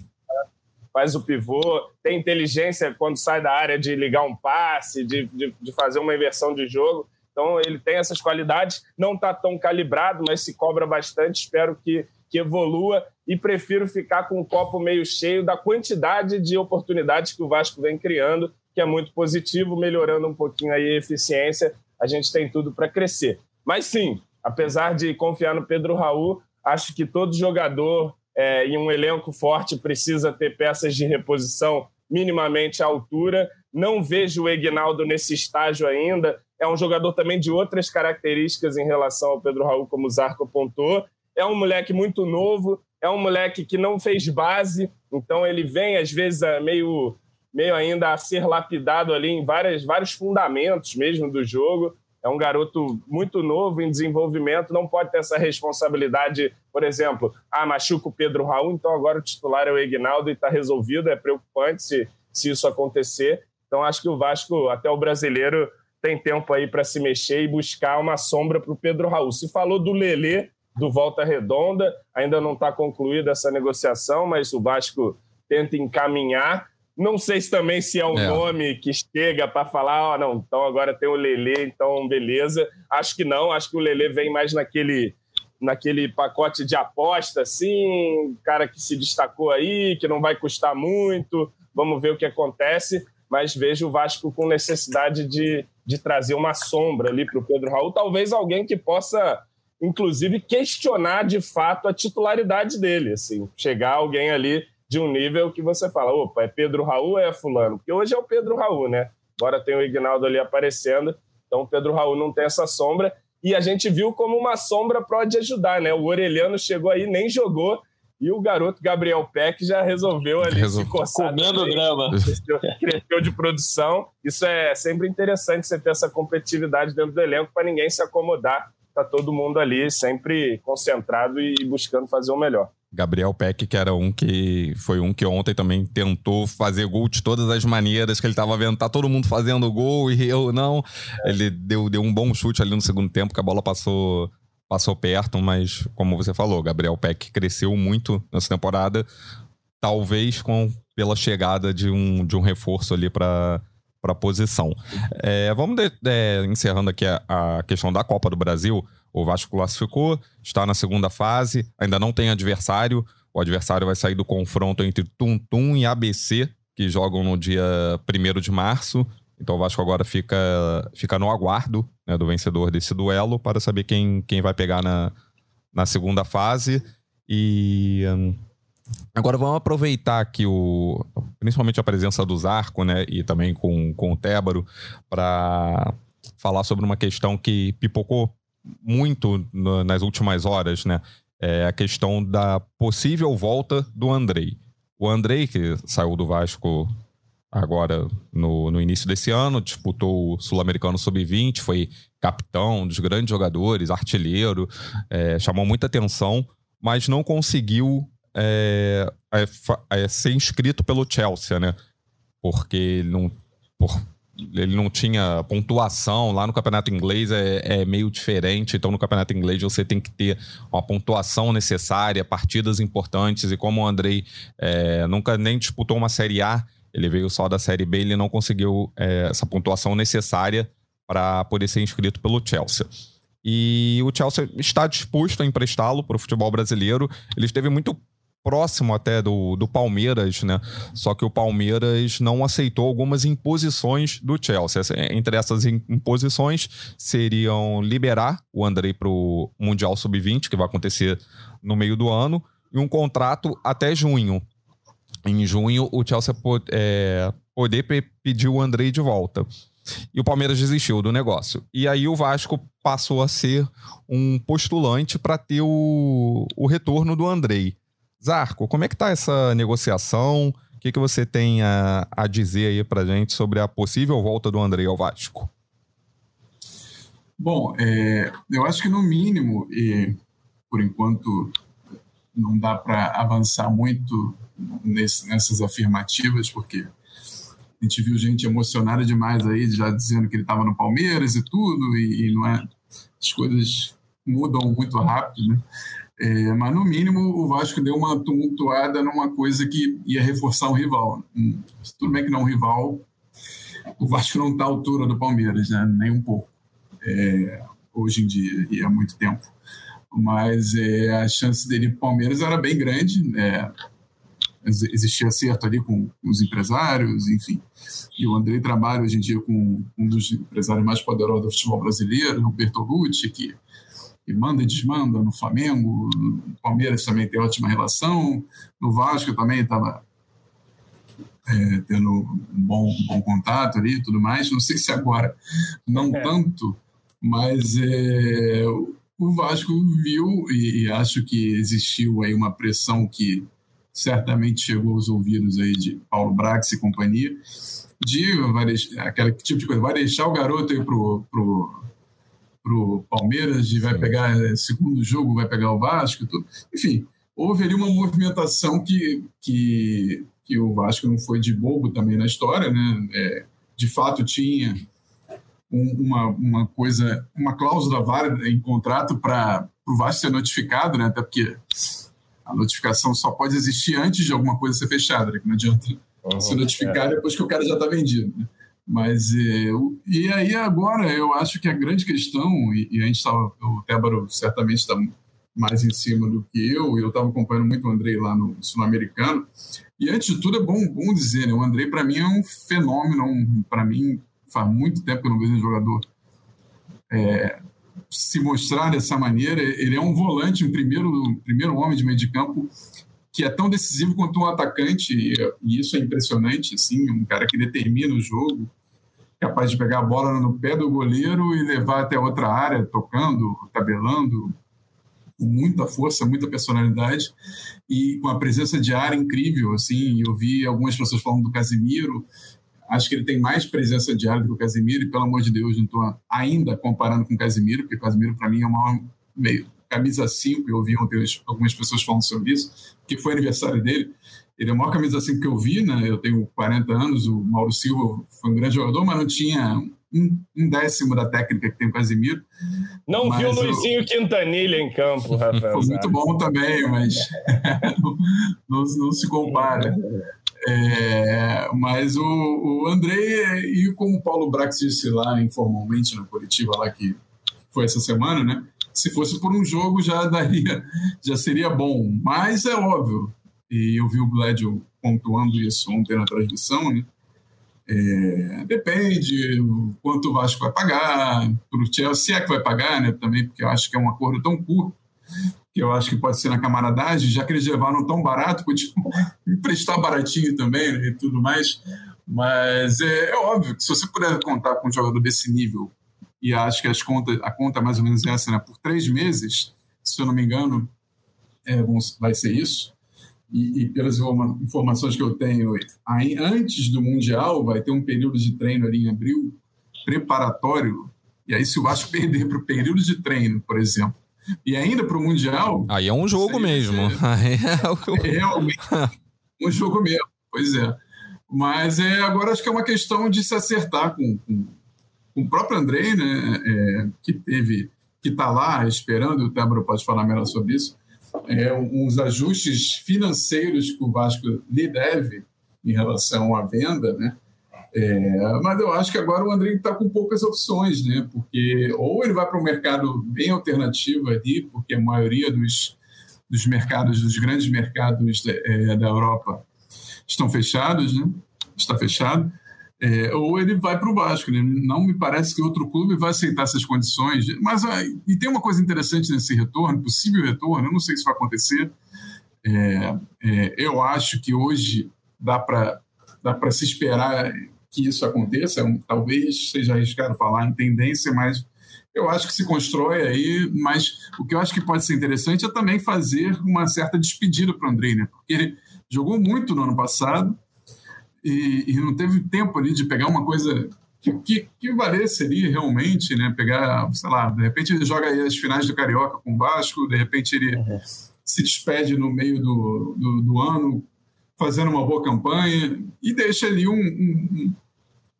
Faz o pivô, tem inteligência quando sai da área de ligar um passe, de, de, de fazer uma inversão de jogo. Então ele tem essas qualidades, não está tão calibrado, mas se cobra bastante. Espero que, que evolua e prefiro ficar com o copo meio cheio da quantidade de oportunidades que o Vasco vem criando que é muito positivo, melhorando um pouquinho aí a eficiência, a gente tem tudo para crescer. Mas sim, apesar de confiar no Pedro Raul, acho que todo jogador é, em um elenco forte precisa ter peças de reposição minimamente à altura. Não vejo o Egnaldo nesse estágio ainda. É um jogador também de outras características em relação ao Pedro Raul, como o Zarco apontou. É um moleque muito novo, é um moleque que não fez base, então ele vem, às vezes, meio meio ainda a ser lapidado ali em várias, vários fundamentos mesmo do jogo. É um garoto muito novo em desenvolvimento, não pode ter essa responsabilidade, por exemplo, ah, machuca o Pedro Raul, então agora o titular é o Ignaldo e está resolvido. É preocupante se, se isso acontecer. Então acho que o Vasco, até o brasileiro, tem tempo aí para se mexer e buscar uma sombra para o Pedro Raul. Se falou do Lelê, do Volta Redonda, ainda não está concluída essa negociação, mas o Vasco tenta encaminhar Não sei se também se é o é. nome que chega para falar, ó, oh, não, então agora tem o Lele, então beleza. Acho que não, acho que o Lele vem mais naquele naquele pacote de aposta, assim, cara que se destacou aí, que não vai custar muito, vamos ver o que acontece, mas vejo o Vasco com necessidade de, de trazer uma sombra ali para o Pedro Raul, talvez alguém que possa, inclusive, questionar de fato a titularidade dele, assim, chegar alguém ali de um nível que você fala, opa, é Pedro Raul ou é fulano? Porque hoje é o Pedro Raul, né? Agora tem o Ignaldo ali aparecendo, então o Pedro Raul não tem essa sombra, e a gente viu como uma sombra pode ajudar, né? O Orelhano chegou aí, nem jogou, e o garoto Gabriel Peck já resolveu ali Resol... se coçar. Comendo grama. Cresceu, cresceu de produção. Isso é sempre interessante, você ter essa competitividade dentro do elenco para ninguém se acomodar. Tá todo mundo ali sempre concentrado e buscando fazer o melhor. Gabriel Peck, que era um que foi um que ontem também tentou fazer gol de todas as maneiras, que ele estava vendo, tá todo mundo fazendo gol e eu não. É. Ele deu, deu um bom chute ali no segundo tempo, que a bola passou passou perto, mas como você falou, Gabriel Peck cresceu muito nessa temporada, talvez com pela chegada de um, de um reforço ali para para posição. É, vamos de, é, encerrando aqui a, a questão da Copa do Brasil. O Vasco classificou, está na segunda fase, ainda não tem adversário. O adversário vai sair do confronto entre Tum Tum e ABC, que jogam no dia 1 de março. Então o Vasco agora fica, fica no aguardo né, do vencedor desse duelo para saber quem, quem vai pegar na, na segunda fase. E hum, agora vamos aproveitar aqui o, principalmente a presença do Zarco né, e também com, com o Tébaro para falar sobre uma questão que pipocou muito no, nas últimas horas, né? É a questão da possível volta do Andrei. O Andrei, que saiu do Vasco agora no, no início desse ano, disputou o Sul-Americano Sub-20, foi capitão dos grandes jogadores, artilheiro, é, chamou muita atenção, mas não conseguiu é, é, é ser inscrito pelo Chelsea, né? Porque não, por ele não tinha pontuação. Lá no campeonato inglês é, é, meio diferente. Então, no campeonato inglês, você tem que ter uma pontuação necessária, partidas importantes. E como o Andrei é, nunca nem disputou uma Série A, ele veio só da Série B, ele não conseguiu é, essa pontuação necessária para poder ser inscrito pelo Chelsea. E o Chelsea está disposto a emprestá-lo para o futebol brasileiro. Ele esteve muito próximo até do, do Palmeiras, né? Só que o Palmeiras não aceitou algumas imposições do Chelsea. Entre essas imposições seriam liberar o Andrei para o Mundial Sub-20, que vai acontecer no meio do ano, e um contrato até junho. Em junho, o Chelsea pode, é, poder pedir o Andrei de volta. E o Palmeiras desistiu do negócio. E aí o Vasco passou a ser um postulante para ter o, o retorno do Andrei. Zarco, como é que está essa negociação? O que, que você tem a, a dizer aí para gente sobre a possível volta do André ao Vasco? Bom, é, eu acho que no mínimo, e por enquanto não dá para avançar muito nesse, nessas afirmativas, porque a gente viu gente emocionada demais aí, já dizendo que ele estava no Palmeiras e tudo, e, e, não é, as coisas mudam muito rápido, né? É, mas, no mínimo, o Vasco deu uma tumultuada numa coisa que ia reforçar um rival. Hum, tudo bem que não é um rival, o Vasco não está à altura do Palmeiras, né? nem um pouco, é, hoje em dia, e há muito tempo. Mas é, a chance dele para o Palmeiras era bem grande, é, existia acerto ali com os empresários, enfim. E o Andrei trabalha hoje em dia com um dos empresários mais poderosos do futebol brasileiro, o Bertolucci, que e manda e desmanda no Flamengo, no Palmeiras também tem ótima relação, no Vasco também estava é, tendo um bom, bom contato ali e tudo mais. Não sei se agora não é. tanto, mas é, o Vasco viu e, e, acho que existiu aí uma pressão que certamente chegou aos ouvidos aí de Paulo Brax e companhia, de vai deixar, aquele tipo de coisa, vai deixar o garoto aí pro, pro para o Palmeiras e vai pegar é, segundo jogo, vai pegar o Vasco, tudo. Enfim, houve ali uma movimentação que, que, que o Vasco não foi de bobo também na história, né? É, de fato tinha um, uma, uma coisa, uma cláusula válida em contrato para o Vasco ser notificado, né? Até porque a notificação só pode existir antes de alguma coisa ser fechada, né? não adianta uhum, se notificar é. depois que o cara já está vendido. Né? Mas eu, e aí agora eu acho que a grande questão, e, e a gente estava, o Tébaro certamente está mais em cima do que eu, eu estava acompanhando muito o Andrei lá no Sul-Americano. E antes de tudo é bom, bom dizer, né? o Andrei para mim é um fenômeno, um, para mim faz muito tempo que eu não vejo um jogador é, se mostrar dessa maneira. Ele é um volante, um primeiro, primeiro homem de meio de campo que é tão decisivo quanto um atacante, e isso é impressionante, assim, um cara que determina o jogo, capaz de pegar a bola no pé do goleiro e levar até outra área, tocando, tabelando, com muita força, muita personalidade e com a presença de área incrível, assim, eu vi algumas pessoas falando do Casimiro, acho que ele tem mais presença de área do que o Casimiro e, pelo amor de Deus, não estou ainda comparando com o Casimiro, porque o Casimiro, para mim, é o maior meio camisa 5, eu ouvi ontem algumas pessoas falando sobre isso, que foi aniversário dele. Ele é o maior camisa 5 que eu vi, né? Eu tenho 40 anos, o Mauro Silva foi um grande jogador, mas não tinha um, um décimo da técnica que tem o Casimiro. Não mas viu o Luizinho. Quintanilha em campo, (laughs) Rafael. Foi muito bom também, mas (laughs) não, não, não, se compara. É, mas o, o Andrei, e como o Paulo Brax disse lá informalmente na coletiva lá que foi essa semana, né? Se fosse por um jogo já daria, já seria bom. Mas é óbvio, e eu vi o Glédio pontuando isso ontem na transmissão, né? É, depende quanto o Vasco vai pagar para o Chelsea, se é que vai pagar, né? Também porque eu acho que é um acordo tão curto que eu acho que pode ser na camaradagem, já que eles levaram tão barato, podiam (laughs) emprestar baratinho também né? e tudo mais. Mas é, é, óbvio que se você puder contar com um jogador desse nível e acho que as contas, a conta é mais ou menos essa, né? Por três meses, se eu não me engano, é, vai ser isso. E, e, pelas informações que eu tenho, aí, antes do Mundial, vai ter um período de treino ali em abril, preparatório. E aí, se o Vasco (laughs) perder para o período de treino, por exemplo, e ainda para o Mundial. Aí é um jogo mesmo. (laughs) É, é (laughs) realmente um jogo mesmo, pois é. Mas é, agora acho que é uma questão de se acertar com, com o próprio Andrei, né, é, que teve, que está lá esperando, o Tébora pode falar melhor sobre isso, é, uns ajustes financeiros que o Vasco lhe deve em relação à venda, né? É, mas eu acho que agora o André está com poucas opções, né? Porque ou ele vai para um mercado bem alternativo ali, porque a maioria dos, dos mercados, dos grandes mercados de, é, da Europa estão fechados, né? Está fechado. É, ou ele vai para o Vasco. Né? Não me parece que outro clube vai aceitar essas condições. Mas ah, e tem uma coisa interessante nesse retorno, possível retorno, eu não sei se vai acontecer. É, é, eu acho que hoje dá para dá para se esperar que isso aconteça. É talvez seja arriscado falar em tendência, mas eu acho que se constrói aí. Mas o que eu acho que pode ser interessante é também fazer uma certa despedida para o André, né? porque ele jogou muito no ano passado e, e, não teve tempo ali de pegar uma coisa que, que, que realmente, né? Pegar, sei lá, de repente ele joga aí as finais do Carioca com o Vasco, de repente ele uhum. se despede no meio do, do, do, ano fazendo uma boa campanha e deixa ali um, um,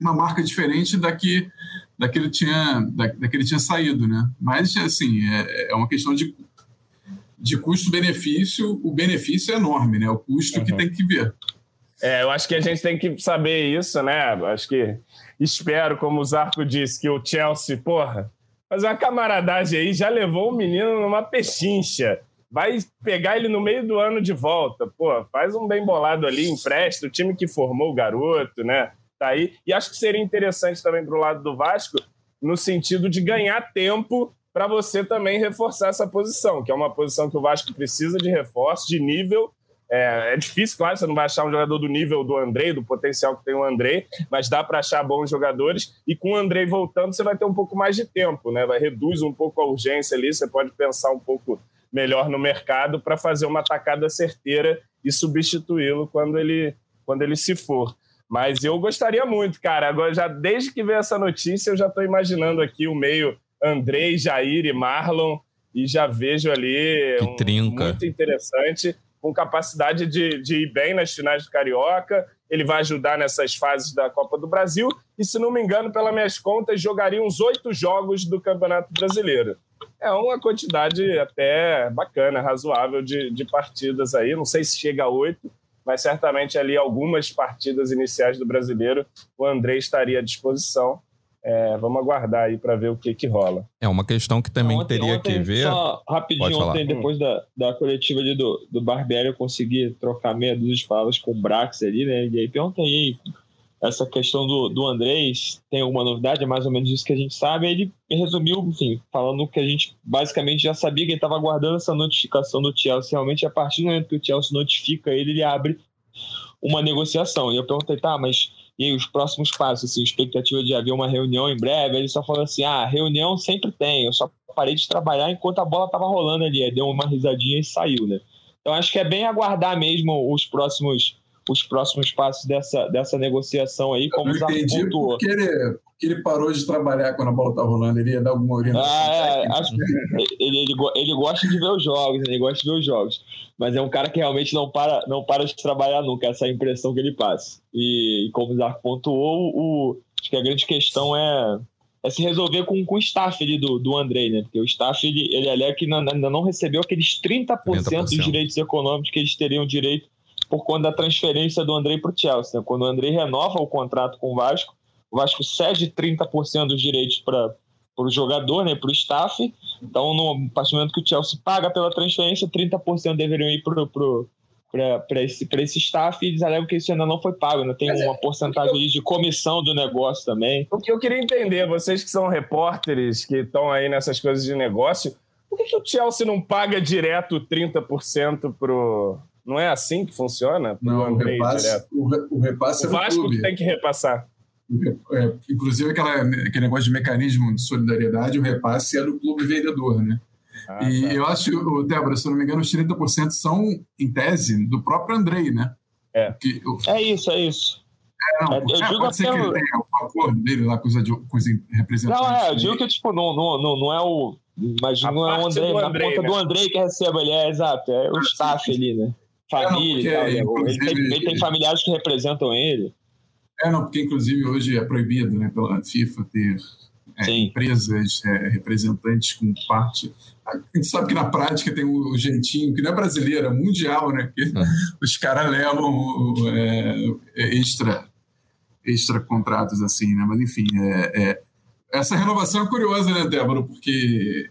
uma marca diferente da que, da que ele tinha, da, da que ele tinha saído, né? Mas, assim, é, é uma questão de de custo-benefício, o benefício é enorme, né? O custo uhum. que tem que ver. É, eu acho que a gente tem que saber isso, né? Acho que espero, como o Zarco disse, que o Chelsea, porra, fazer uma camaradagem aí, já levou o menino numa pechincha. Vai pegar ele no meio do ano de volta. Pô, faz um bem bolado ali, empresta o time que formou o garoto, né? Tá aí. E acho que seria interessante também pro lado do Vasco, no sentido de ganhar tempo para você também reforçar essa posição, que é uma posição que o Vasco precisa de reforço, de nível, é, é, difícil, claro, você não vai achar um jogador do nível do Andrei, do potencial que tem o Andrei, mas dá para achar bons jogadores. E com o Andrei voltando, você vai ter um pouco mais de tempo, né? Vai reduz um pouco a urgência ali, você pode pensar um pouco melhor no mercado para fazer uma tacada certeira e substituí-lo quando ele, quando ele se for. Mas eu gostaria muito, cara. Agora, já desde que veio essa notícia, eu já estou imaginando aqui o meio Andrei, Jair e Marlon, e já vejo ali que um, trinca. muito interessante com capacidade de, de ir bem nas finais do Carioca. Ele vai ajudar nessas fases da Copa do Brasil. E, se não me engano, pelas minhas contas, jogaria uns oito jogos do Campeonato Brasileiro. É uma quantidade até bacana, razoável de, de partidas aí. Não sei se chega a oito, mas certamente ali algumas partidas iniciais do brasileiro o André estaria à disposição. É, vamos aguardar aí para ver o que, que rola. É uma questão que também ontem, teria ontem, que ver. Só rapidinho, ontem, depois da, da coletiva ali do, do Barbieri, eu consegui trocar meia dúzia de palavras com o Brax ali, né? E aí perguntei essa questão do, do Andrés, tem alguma novidade? É mais ou menos isso que a gente sabe. Ele resumiu, enfim, falando que a gente basicamente já sabia que ele estava aguardando essa notificação do Chelsea. Realmente, a partir do momento que o Chelsea notifica ele, ele abre uma negociação. E eu perguntei, tá, mas e os próximos passos, assim, expectativa de haver uma reunião em breve, ele só falou assim, ah, reunião sempre tem, eu só parei de trabalhar enquanto a bola estava rolando ali, deu uma risadinha e saiu, né? Então acho que é bem aguardar mesmo os próximos os próximos passos dessa, dessa negociação aí, como o Zé pontuou. Porque ele, que ele parou de trabalhar quando a bola tá rolando, ele ia dar alguma orientação. Ah, é, acho que ele, ele, ele, gosta de ver os jogos, ele gosta de ver os jogos. Mas é um cara que realmente não para, não para de trabalhar nunca, essa é a impressão que ele passa. E, e como o Zarco pontuou, o, acho que a grande questão é, é se resolver com, com o staff ali do, do Andrei, né? Porque o staff, ele, ele alega que ainda não recebeu aqueles 30%, 30%. dos direitos econômicos que eles teriam direito por conta da transferência do Andrei para o Chelsea. Né? Quando o Andrei renova o contrato com o Vasco, o Vasco cede 30% dos direitos para o jogador, né, para o staff. Então, no partir do momento que o Chelsea paga pela transferência, 30% deveriam ir para para esse, esse staff e eles alegam que isso ainda não foi pago, né? tem Mas uma é, porcentagem eu, de comissão do negócio também. O que eu queria entender, vocês que são repórteres, que estão aí nessas coisas de negócio, por que, que o Chelsea não paga direto 30% pro, não é assim que funciona? Não, o repasse, o, o repasse o é Vasco clube. tem que repassar. É, inclusive, aquela, aquele negócio de mecanismo de solidariedade, o repasse é do clube vendedor, né? Ah, e tá. eu acho, Débora, se eu não me engano, os 30% são, em tese, do próprio Andrei, né? É. Que, é isso, é isso. É, não, é, eu é, pode ser que ele tenha o acordo dele lá com os, com os representantes. Não, é, eu digo que tipo, não, não, não, não é o. Mas não é o Andrei, na conta né? do Andrei que recebe ele, é exato, é o staff ali, né? Família é, não, ele, tem, ele, tem, familiares que representam ele. É, não, porque inclusive hoje é proibido né, pela FIFA ter é, empresas é, representantes com parte. A gente sabe que na prática tem o um jeitinho, que não é brasileiro, é mundial, né? Que uhum. (laughs) os caras levam é, é, extra, extra contratos assim, né? Mas enfim, é, é, essa renovação é curiosa, né, Débora? Porque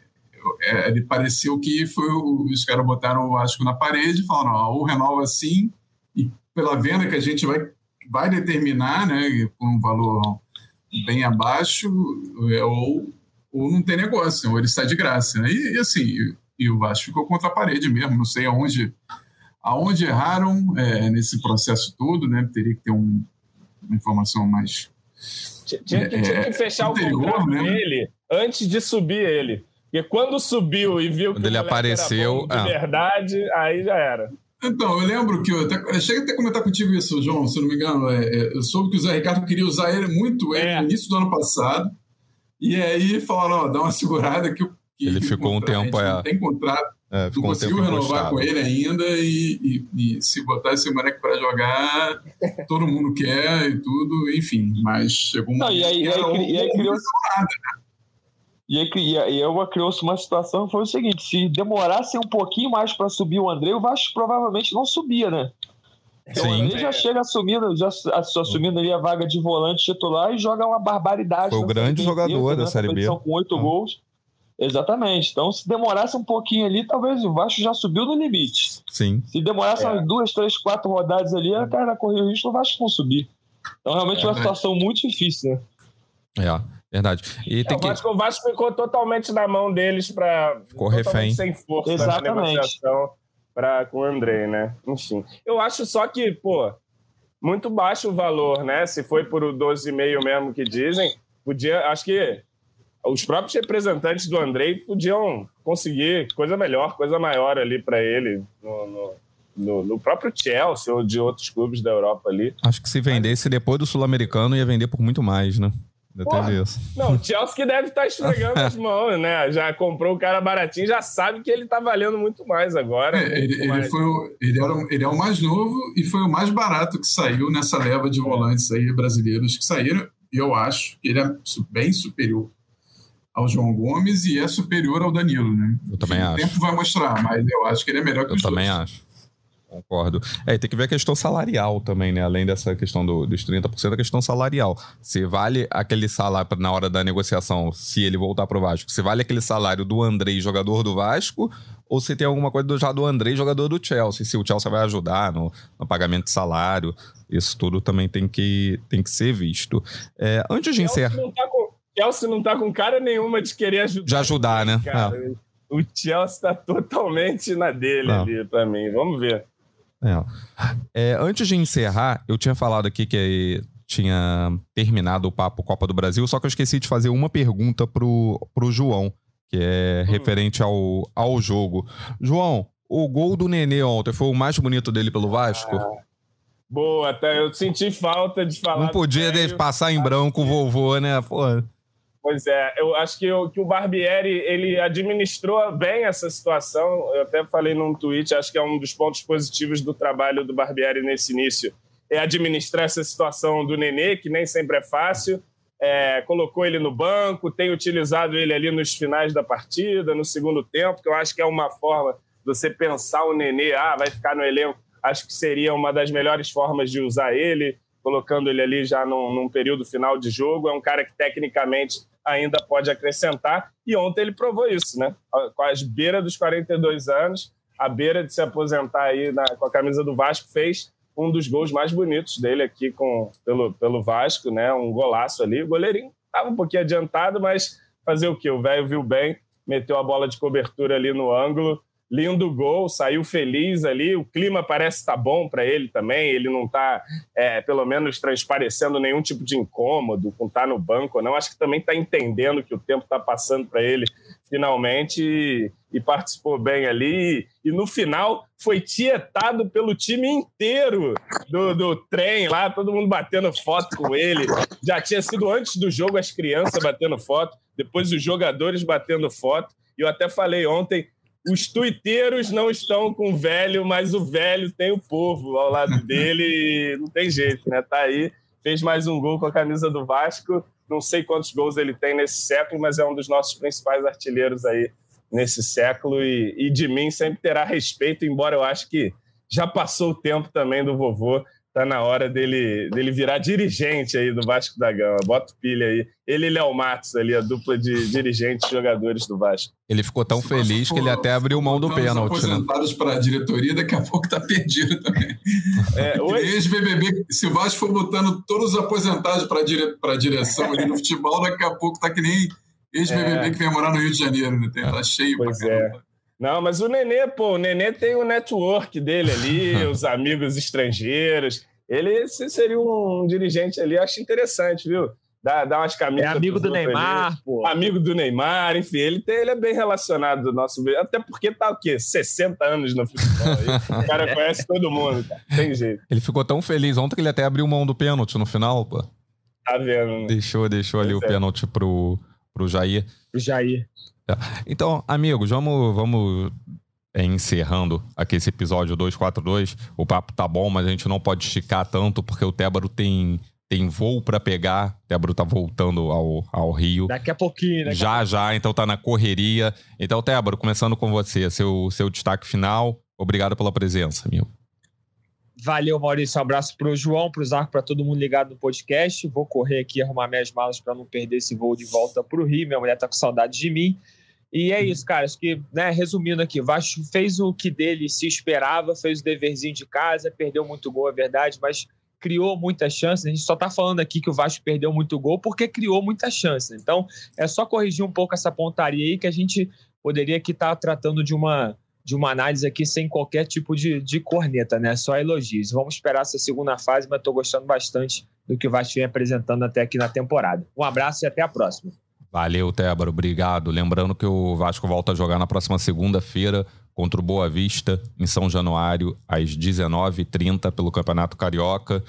é, ele pareceu que foi os caras botaram o Vasco na parede e falaram, ó, ou renova assim, e pela venda que a gente vai, vai determinar, né, por um valor bem abaixo, é, ou, ou não tem negócio, ou ele sai de graça. Né? E, e assim, e, e o Vasco ficou contra a parede mesmo, não sei aonde, aonde erraram é, nesse processo todo, né? Teria que ter um, uma informação mais. Tinha que, tinha que é, fechar anterior, o contrato né? dele antes de subir ele. Porque quando subiu e viu quando que ele apareceu, de ah. verdade, aí já era. Então, eu lembro que eu, até, cheguei até a comentar contigo isso, João, se eu não me engano. É, é, eu soube que o Zé Ricardo queria usar ele muito ele, é. no início do ano passado. E aí falaram, ó, dá uma segurada que, que ele ficou um tempo, é. Não tem contrato. É, não conseguiu um renovar com ele ainda e, e, e, se botar esse moleque para jogar, todo mundo quer e tudo, enfim. Mas chegou um não, e aí, e aí, e aí criou... nada, né? E aí, e aí criou-se uma situação que foi o seguinte: se demorasse um pouquinho mais para subir o André, o Vasco provavelmente não subia, né? Então, Sim. o André já chega assumindo, já assumindo ali a vaga de volante titular e joga uma barbaridade. Foi o grande jogador da Série B. Com oito ah. gols. Exatamente. Então, se demorasse um pouquinho ali, talvez o Vasco já subiu no limite. Sim. Se demorasse é. umas duas, três, quatro rodadas ali, a cara corria o risco do Vasco não subir. Então, realmente, é uma situação muito difícil, né? É. Verdade. E é, tem o, Vasco, que... o Vasco ficou totalmente na mão deles para. Ficou refém. Sem força Exatamente. na negociação pra, com o André, né? Enfim. Eu acho só que, pô, muito baixo o valor, né? Se foi por 12,5 mesmo que dizem, podia. Acho que os próprios representantes do André podiam conseguir coisa melhor, coisa maior ali para ele no, no, no, no, próprio Chelsea ou de outros clubes da Europa ali. Acho que se vendesse depois do Sul-Americano ia vender por muito mais, né? Porra, não, o Chelsea que deve estar tá esfregando as (laughs) mãos, né? Já comprou o cara baratinho, já sabe que ele está valendo muito mais agora. É, ele, ele, mais. Foi o, ele, era, ele é o mais novo e foi o mais barato que saiu nessa leva de volantes aí brasileiros que saíram. E eu acho que ele é bem superior ao João Gomes e é superior ao Danilo, né? Eu também acho. O tempo vai mostrar, mas eu acho que ele é melhor que eu os também acho. Concordo. É, tem que ver a questão salarial também, né? Além dessa questão do, dos 30%, a questão salarial. Se vale aquele salário na hora da negociação, se ele voltar pro Vasco, se vale aquele salário do Andrei, jogador do Vasco, ou se tem alguma coisa do, já do Andrei, jogador do Chelsea, se o Chelsea vai ajudar no, no pagamento de salário. Isso tudo também tem que, tem que ser visto. É, antes de encerrar. Tá Chelsea não tá com cara nenhuma de querer ajudar. De ajudar, né? Cara. É. O Chelsea está totalmente na dele não. ali para mim. Vamos ver. É. É, antes de encerrar, eu tinha falado aqui que tinha terminado o papo Copa do Brasil, só que eu esqueci de fazer uma pergunta pro, pro João, que é hum. referente ao, ao jogo. João, o gol do Nenê ontem foi o mais bonito dele pelo Vasco? Ah, boa, até eu senti falta de falar. Não podia passar em branco o vovô, né? Pô. Pois é, eu acho que o, que o Barbieri ele administrou bem essa situação. Eu até falei num tweet, acho que é um dos pontos positivos do trabalho do Barbieri nesse início, é administrar essa situação do Nenê, que nem sempre é fácil. É, colocou ele no banco, tem utilizado ele ali nos finais da partida, no segundo tempo, que eu acho que é uma forma você pensar o Nenê, ah, vai ficar no elenco. Acho que seria uma das melhores formas de usar ele, colocando ele ali já num, num período final de jogo. É um cara que tecnicamente ainda pode acrescentar. E ontem ele provou isso, né? Com as beiras dos 42 anos, a beira de se aposentar aí na, com a camisa do Vasco, fez um dos gols mais bonitos dele aqui com, pelo, pelo Vasco, né? Um golaço ali. O goleirinho estava um pouquinho adiantado, mas fazer o quê? O velho viu bem, meteu a bola de cobertura ali no ângulo lindo gol, saiu feliz ali. O clima parece estar tá bom para ele também. Ele não está, é, pelo menos, transparecendo nenhum tipo de incômodo com estar tá no banco ou não. Acho que também está entendendo que o tempo está passando para ele finalmente e, e, participou bem ali. E no final foi tietado pelo time inteiro do, do trem lá, todo mundo batendo foto com ele. Já tinha sido antes do jogo as crianças batendo foto, depois os jogadores batendo foto. E eu até falei ontem os tuiteiros não estão com o velho, mas o velho tem o povo ao lado (laughs) dele e não tem jeito, né? Tá aí, fez mais um gol com a camisa do Vasco. Não sei quantos gols ele tem nesse século, mas é um dos nossos principais artilheiros aí nesse século e, e de mim sempre terá respeito, embora eu acho que já passou o tempo também do vovô tá na hora dele, dele virar dirigente aí do Vasco da Gama. Bota o pilha aí. Ele e Léo Matos ali, a dupla de dirigentes e jogadores do Vasco. Ele ficou tão se feliz for, que ele até abriu mão do pênalti. Né? aposentados né? para a diretoria, daqui a pouco tá perdido também. É, (laughs) Ex-BBB, se o Vasco for botando todos os aposentados para dire, a direção ali no futebol, daqui a pouco tá que nem ex-BBB é. que vem morar no Rio de Janeiro, né? Tá cheio pois pra caramba. É. Não, mas o Nenê, pô, o Nenê tem o network dele ali, (laughs) os amigos estrangeiros. Ele seria um dirigente ali, acho interessante, viu? Dá, dá umas camisas. É amigo do Neymar, ali. pô. Amigo do Neymar, enfim, ele, tem, ele é bem relacionado do nosso. Até porque tá o quê? 60 anos no futebol. Aí. O cara (laughs) conhece todo mundo, cara. Tem jeito. Ele ficou tão feliz ontem que ele até abriu mão do pênalti no final, pô. Tá vendo? Né? Deixou, deixou ali o é. pênalti pro, pro Jair. O Jair. É. Então, amigos, vamos, vamos é, encerrando aqui esse episódio 242. O papo tá bom, mas a gente não pode esticar tanto porque o Tébaro tem, tem voo para pegar. O Tébaro tá voltando ao, ao Rio. Daqui a pouquinho, né? Já, já, então tá na correria. Então, Tébaro, começando com você, seu, seu destaque final. Obrigado pela presença, amigo. Valeu, Maurício. Um abraço para o João, para o Zarco, para todo mundo ligado no podcast. Vou correr aqui arrumar minhas malas para não perder esse voo de volta para o Rio. Minha mulher está com saudade de mim. E é isso, cara. Acho que, né, resumindo aqui, Vasco fez o que dele se esperava, fez o deverzinho de casa, perdeu muito gol, é verdade, mas criou muitas chances. A gente só está falando aqui que o Vasco perdeu muito gol porque criou muitas chances. Então, é só corrigir um pouco essa pontaria aí que a gente poderia aqui estar tá tratando de uma de uma análise aqui sem qualquer tipo de, de corneta, né? Só elogios. Vamos esperar essa segunda fase, mas estou gostando bastante do que o Vasco vem apresentando até aqui na temporada. Um abraço e até a próxima. Valeu, Tébaro. Obrigado. Lembrando que o Vasco volta a jogar na próxima segunda-feira contra o Boa Vista, em São Januário, às 19h30, pelo Campeonato Carioca.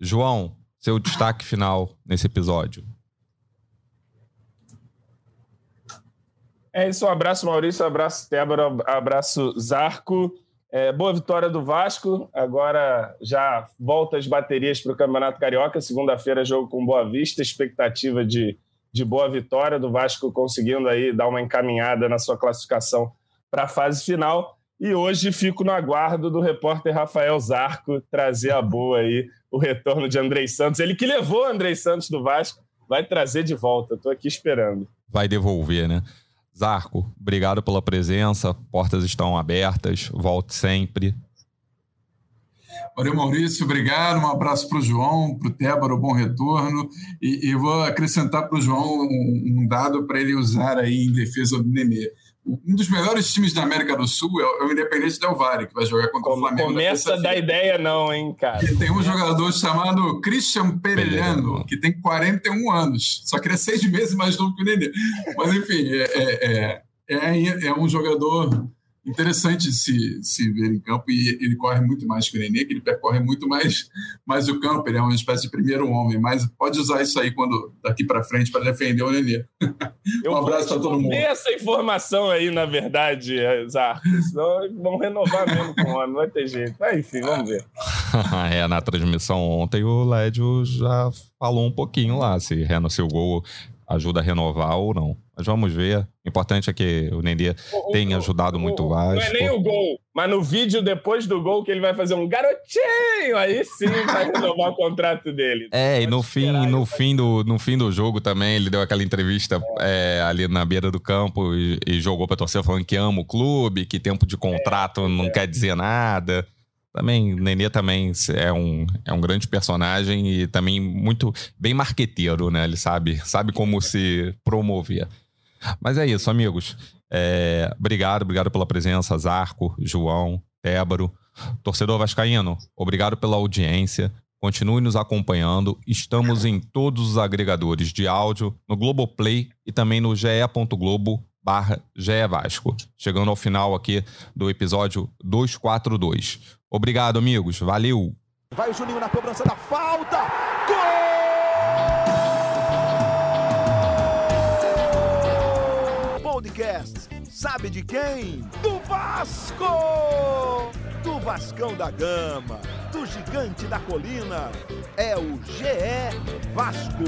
João, seu destaque final nesse episódio. É isso, um abraço Maurício, um abraço Tébora, um abraço Zarco. É, boa vitória do Vasco. Agora já volta as baterias para o Campeonato Carioca. Segunda-feira, jogo com Boa Vista. Expectativa de, de boa vitória do Vasco conseguindo aí dar uma encaminhada na sua classificação para a fase final. E hoje fico no aguardo do repórter Rafael Zarco trazer a boa aí o retorno de Andrei Santos. Ele que levou Andrei Santos do Vasco, vai trazer de volta. Estou aqui esperando. Vai devolver, né? Zarco, obrigado pela presença. Portas estão abertas. Volte sempre. Valeu, Maurício, obrigado. Um abraço para o João, para o Tébaro, bom retorno. E, e vou acrescentar para o João um, um dado para ele usar aí em defesa do Nenê um dos melhores times da América do Sul é o Independente Del Valle, que vai jogar contra o Flamengo. Começa da ideia, não, hein, cara. E tem um jogador chamado Christian Perellano, que tem 41 anos. Só que ele é seis meses mais novo que o Nenê. Mas, enfim, é, é, é, é, é um jogador interessante se, se ver em campo e ele corre muito mais que o Nenê, que ele percorre muito mais, mais o campo, ele é uma espécie de primeiro homem, mas pode usar isso aí quando daqui para frente para defender o Nenê. (laughs) um abraço para todo mundo. essa informação aí, na verdade, Zarco, senão vão renovar mesmo com o homem, não vai ter jeito. Mas enfim, vamos ver. (laughs) é, na transmissão ontem o Lédio já falou um pouquinho lá, se, se o gol ajuda a renovar ou não. Mas vamos ver. O importante é que o Nenê tem ajudado muito o Vasco. Não é nem o gol, mas no vídeo depois do gol que ele vai fazer um garotinho, aí sim vai renovar o contrato dele. É, e no fim, no, fim do, no fim do jogo também, ele deu aquela entrevista é. É, ali na beira do campo e, e jogou pra torcer falando que ama o clube, que tempo de contrato é, não é. quer dizer nada. Também, Nenê também é um, é um grande personagem e também muito bem marqueteiro, né? Ele sabe, sabe como se promover. Mas é isso, amigos. É, obrigado, obrigado pela presença, Zarco, João, Tébaro. Torcedor Vascaíno, obrigado pela audiência. Continue nos acompanhando. Estamos em todos os agregadores de áudio, no Globoplay e também no ge.globo barra. Chegando ao final aqui do episódio 242. Obrigado, amigos. Valeu. Vai o Juninho na cobrança da falta. Gol! Podcast. Sabe de quem? Do Vasco! Do Vascão da Gama, do Gigante da Colina. É o GE Vasco.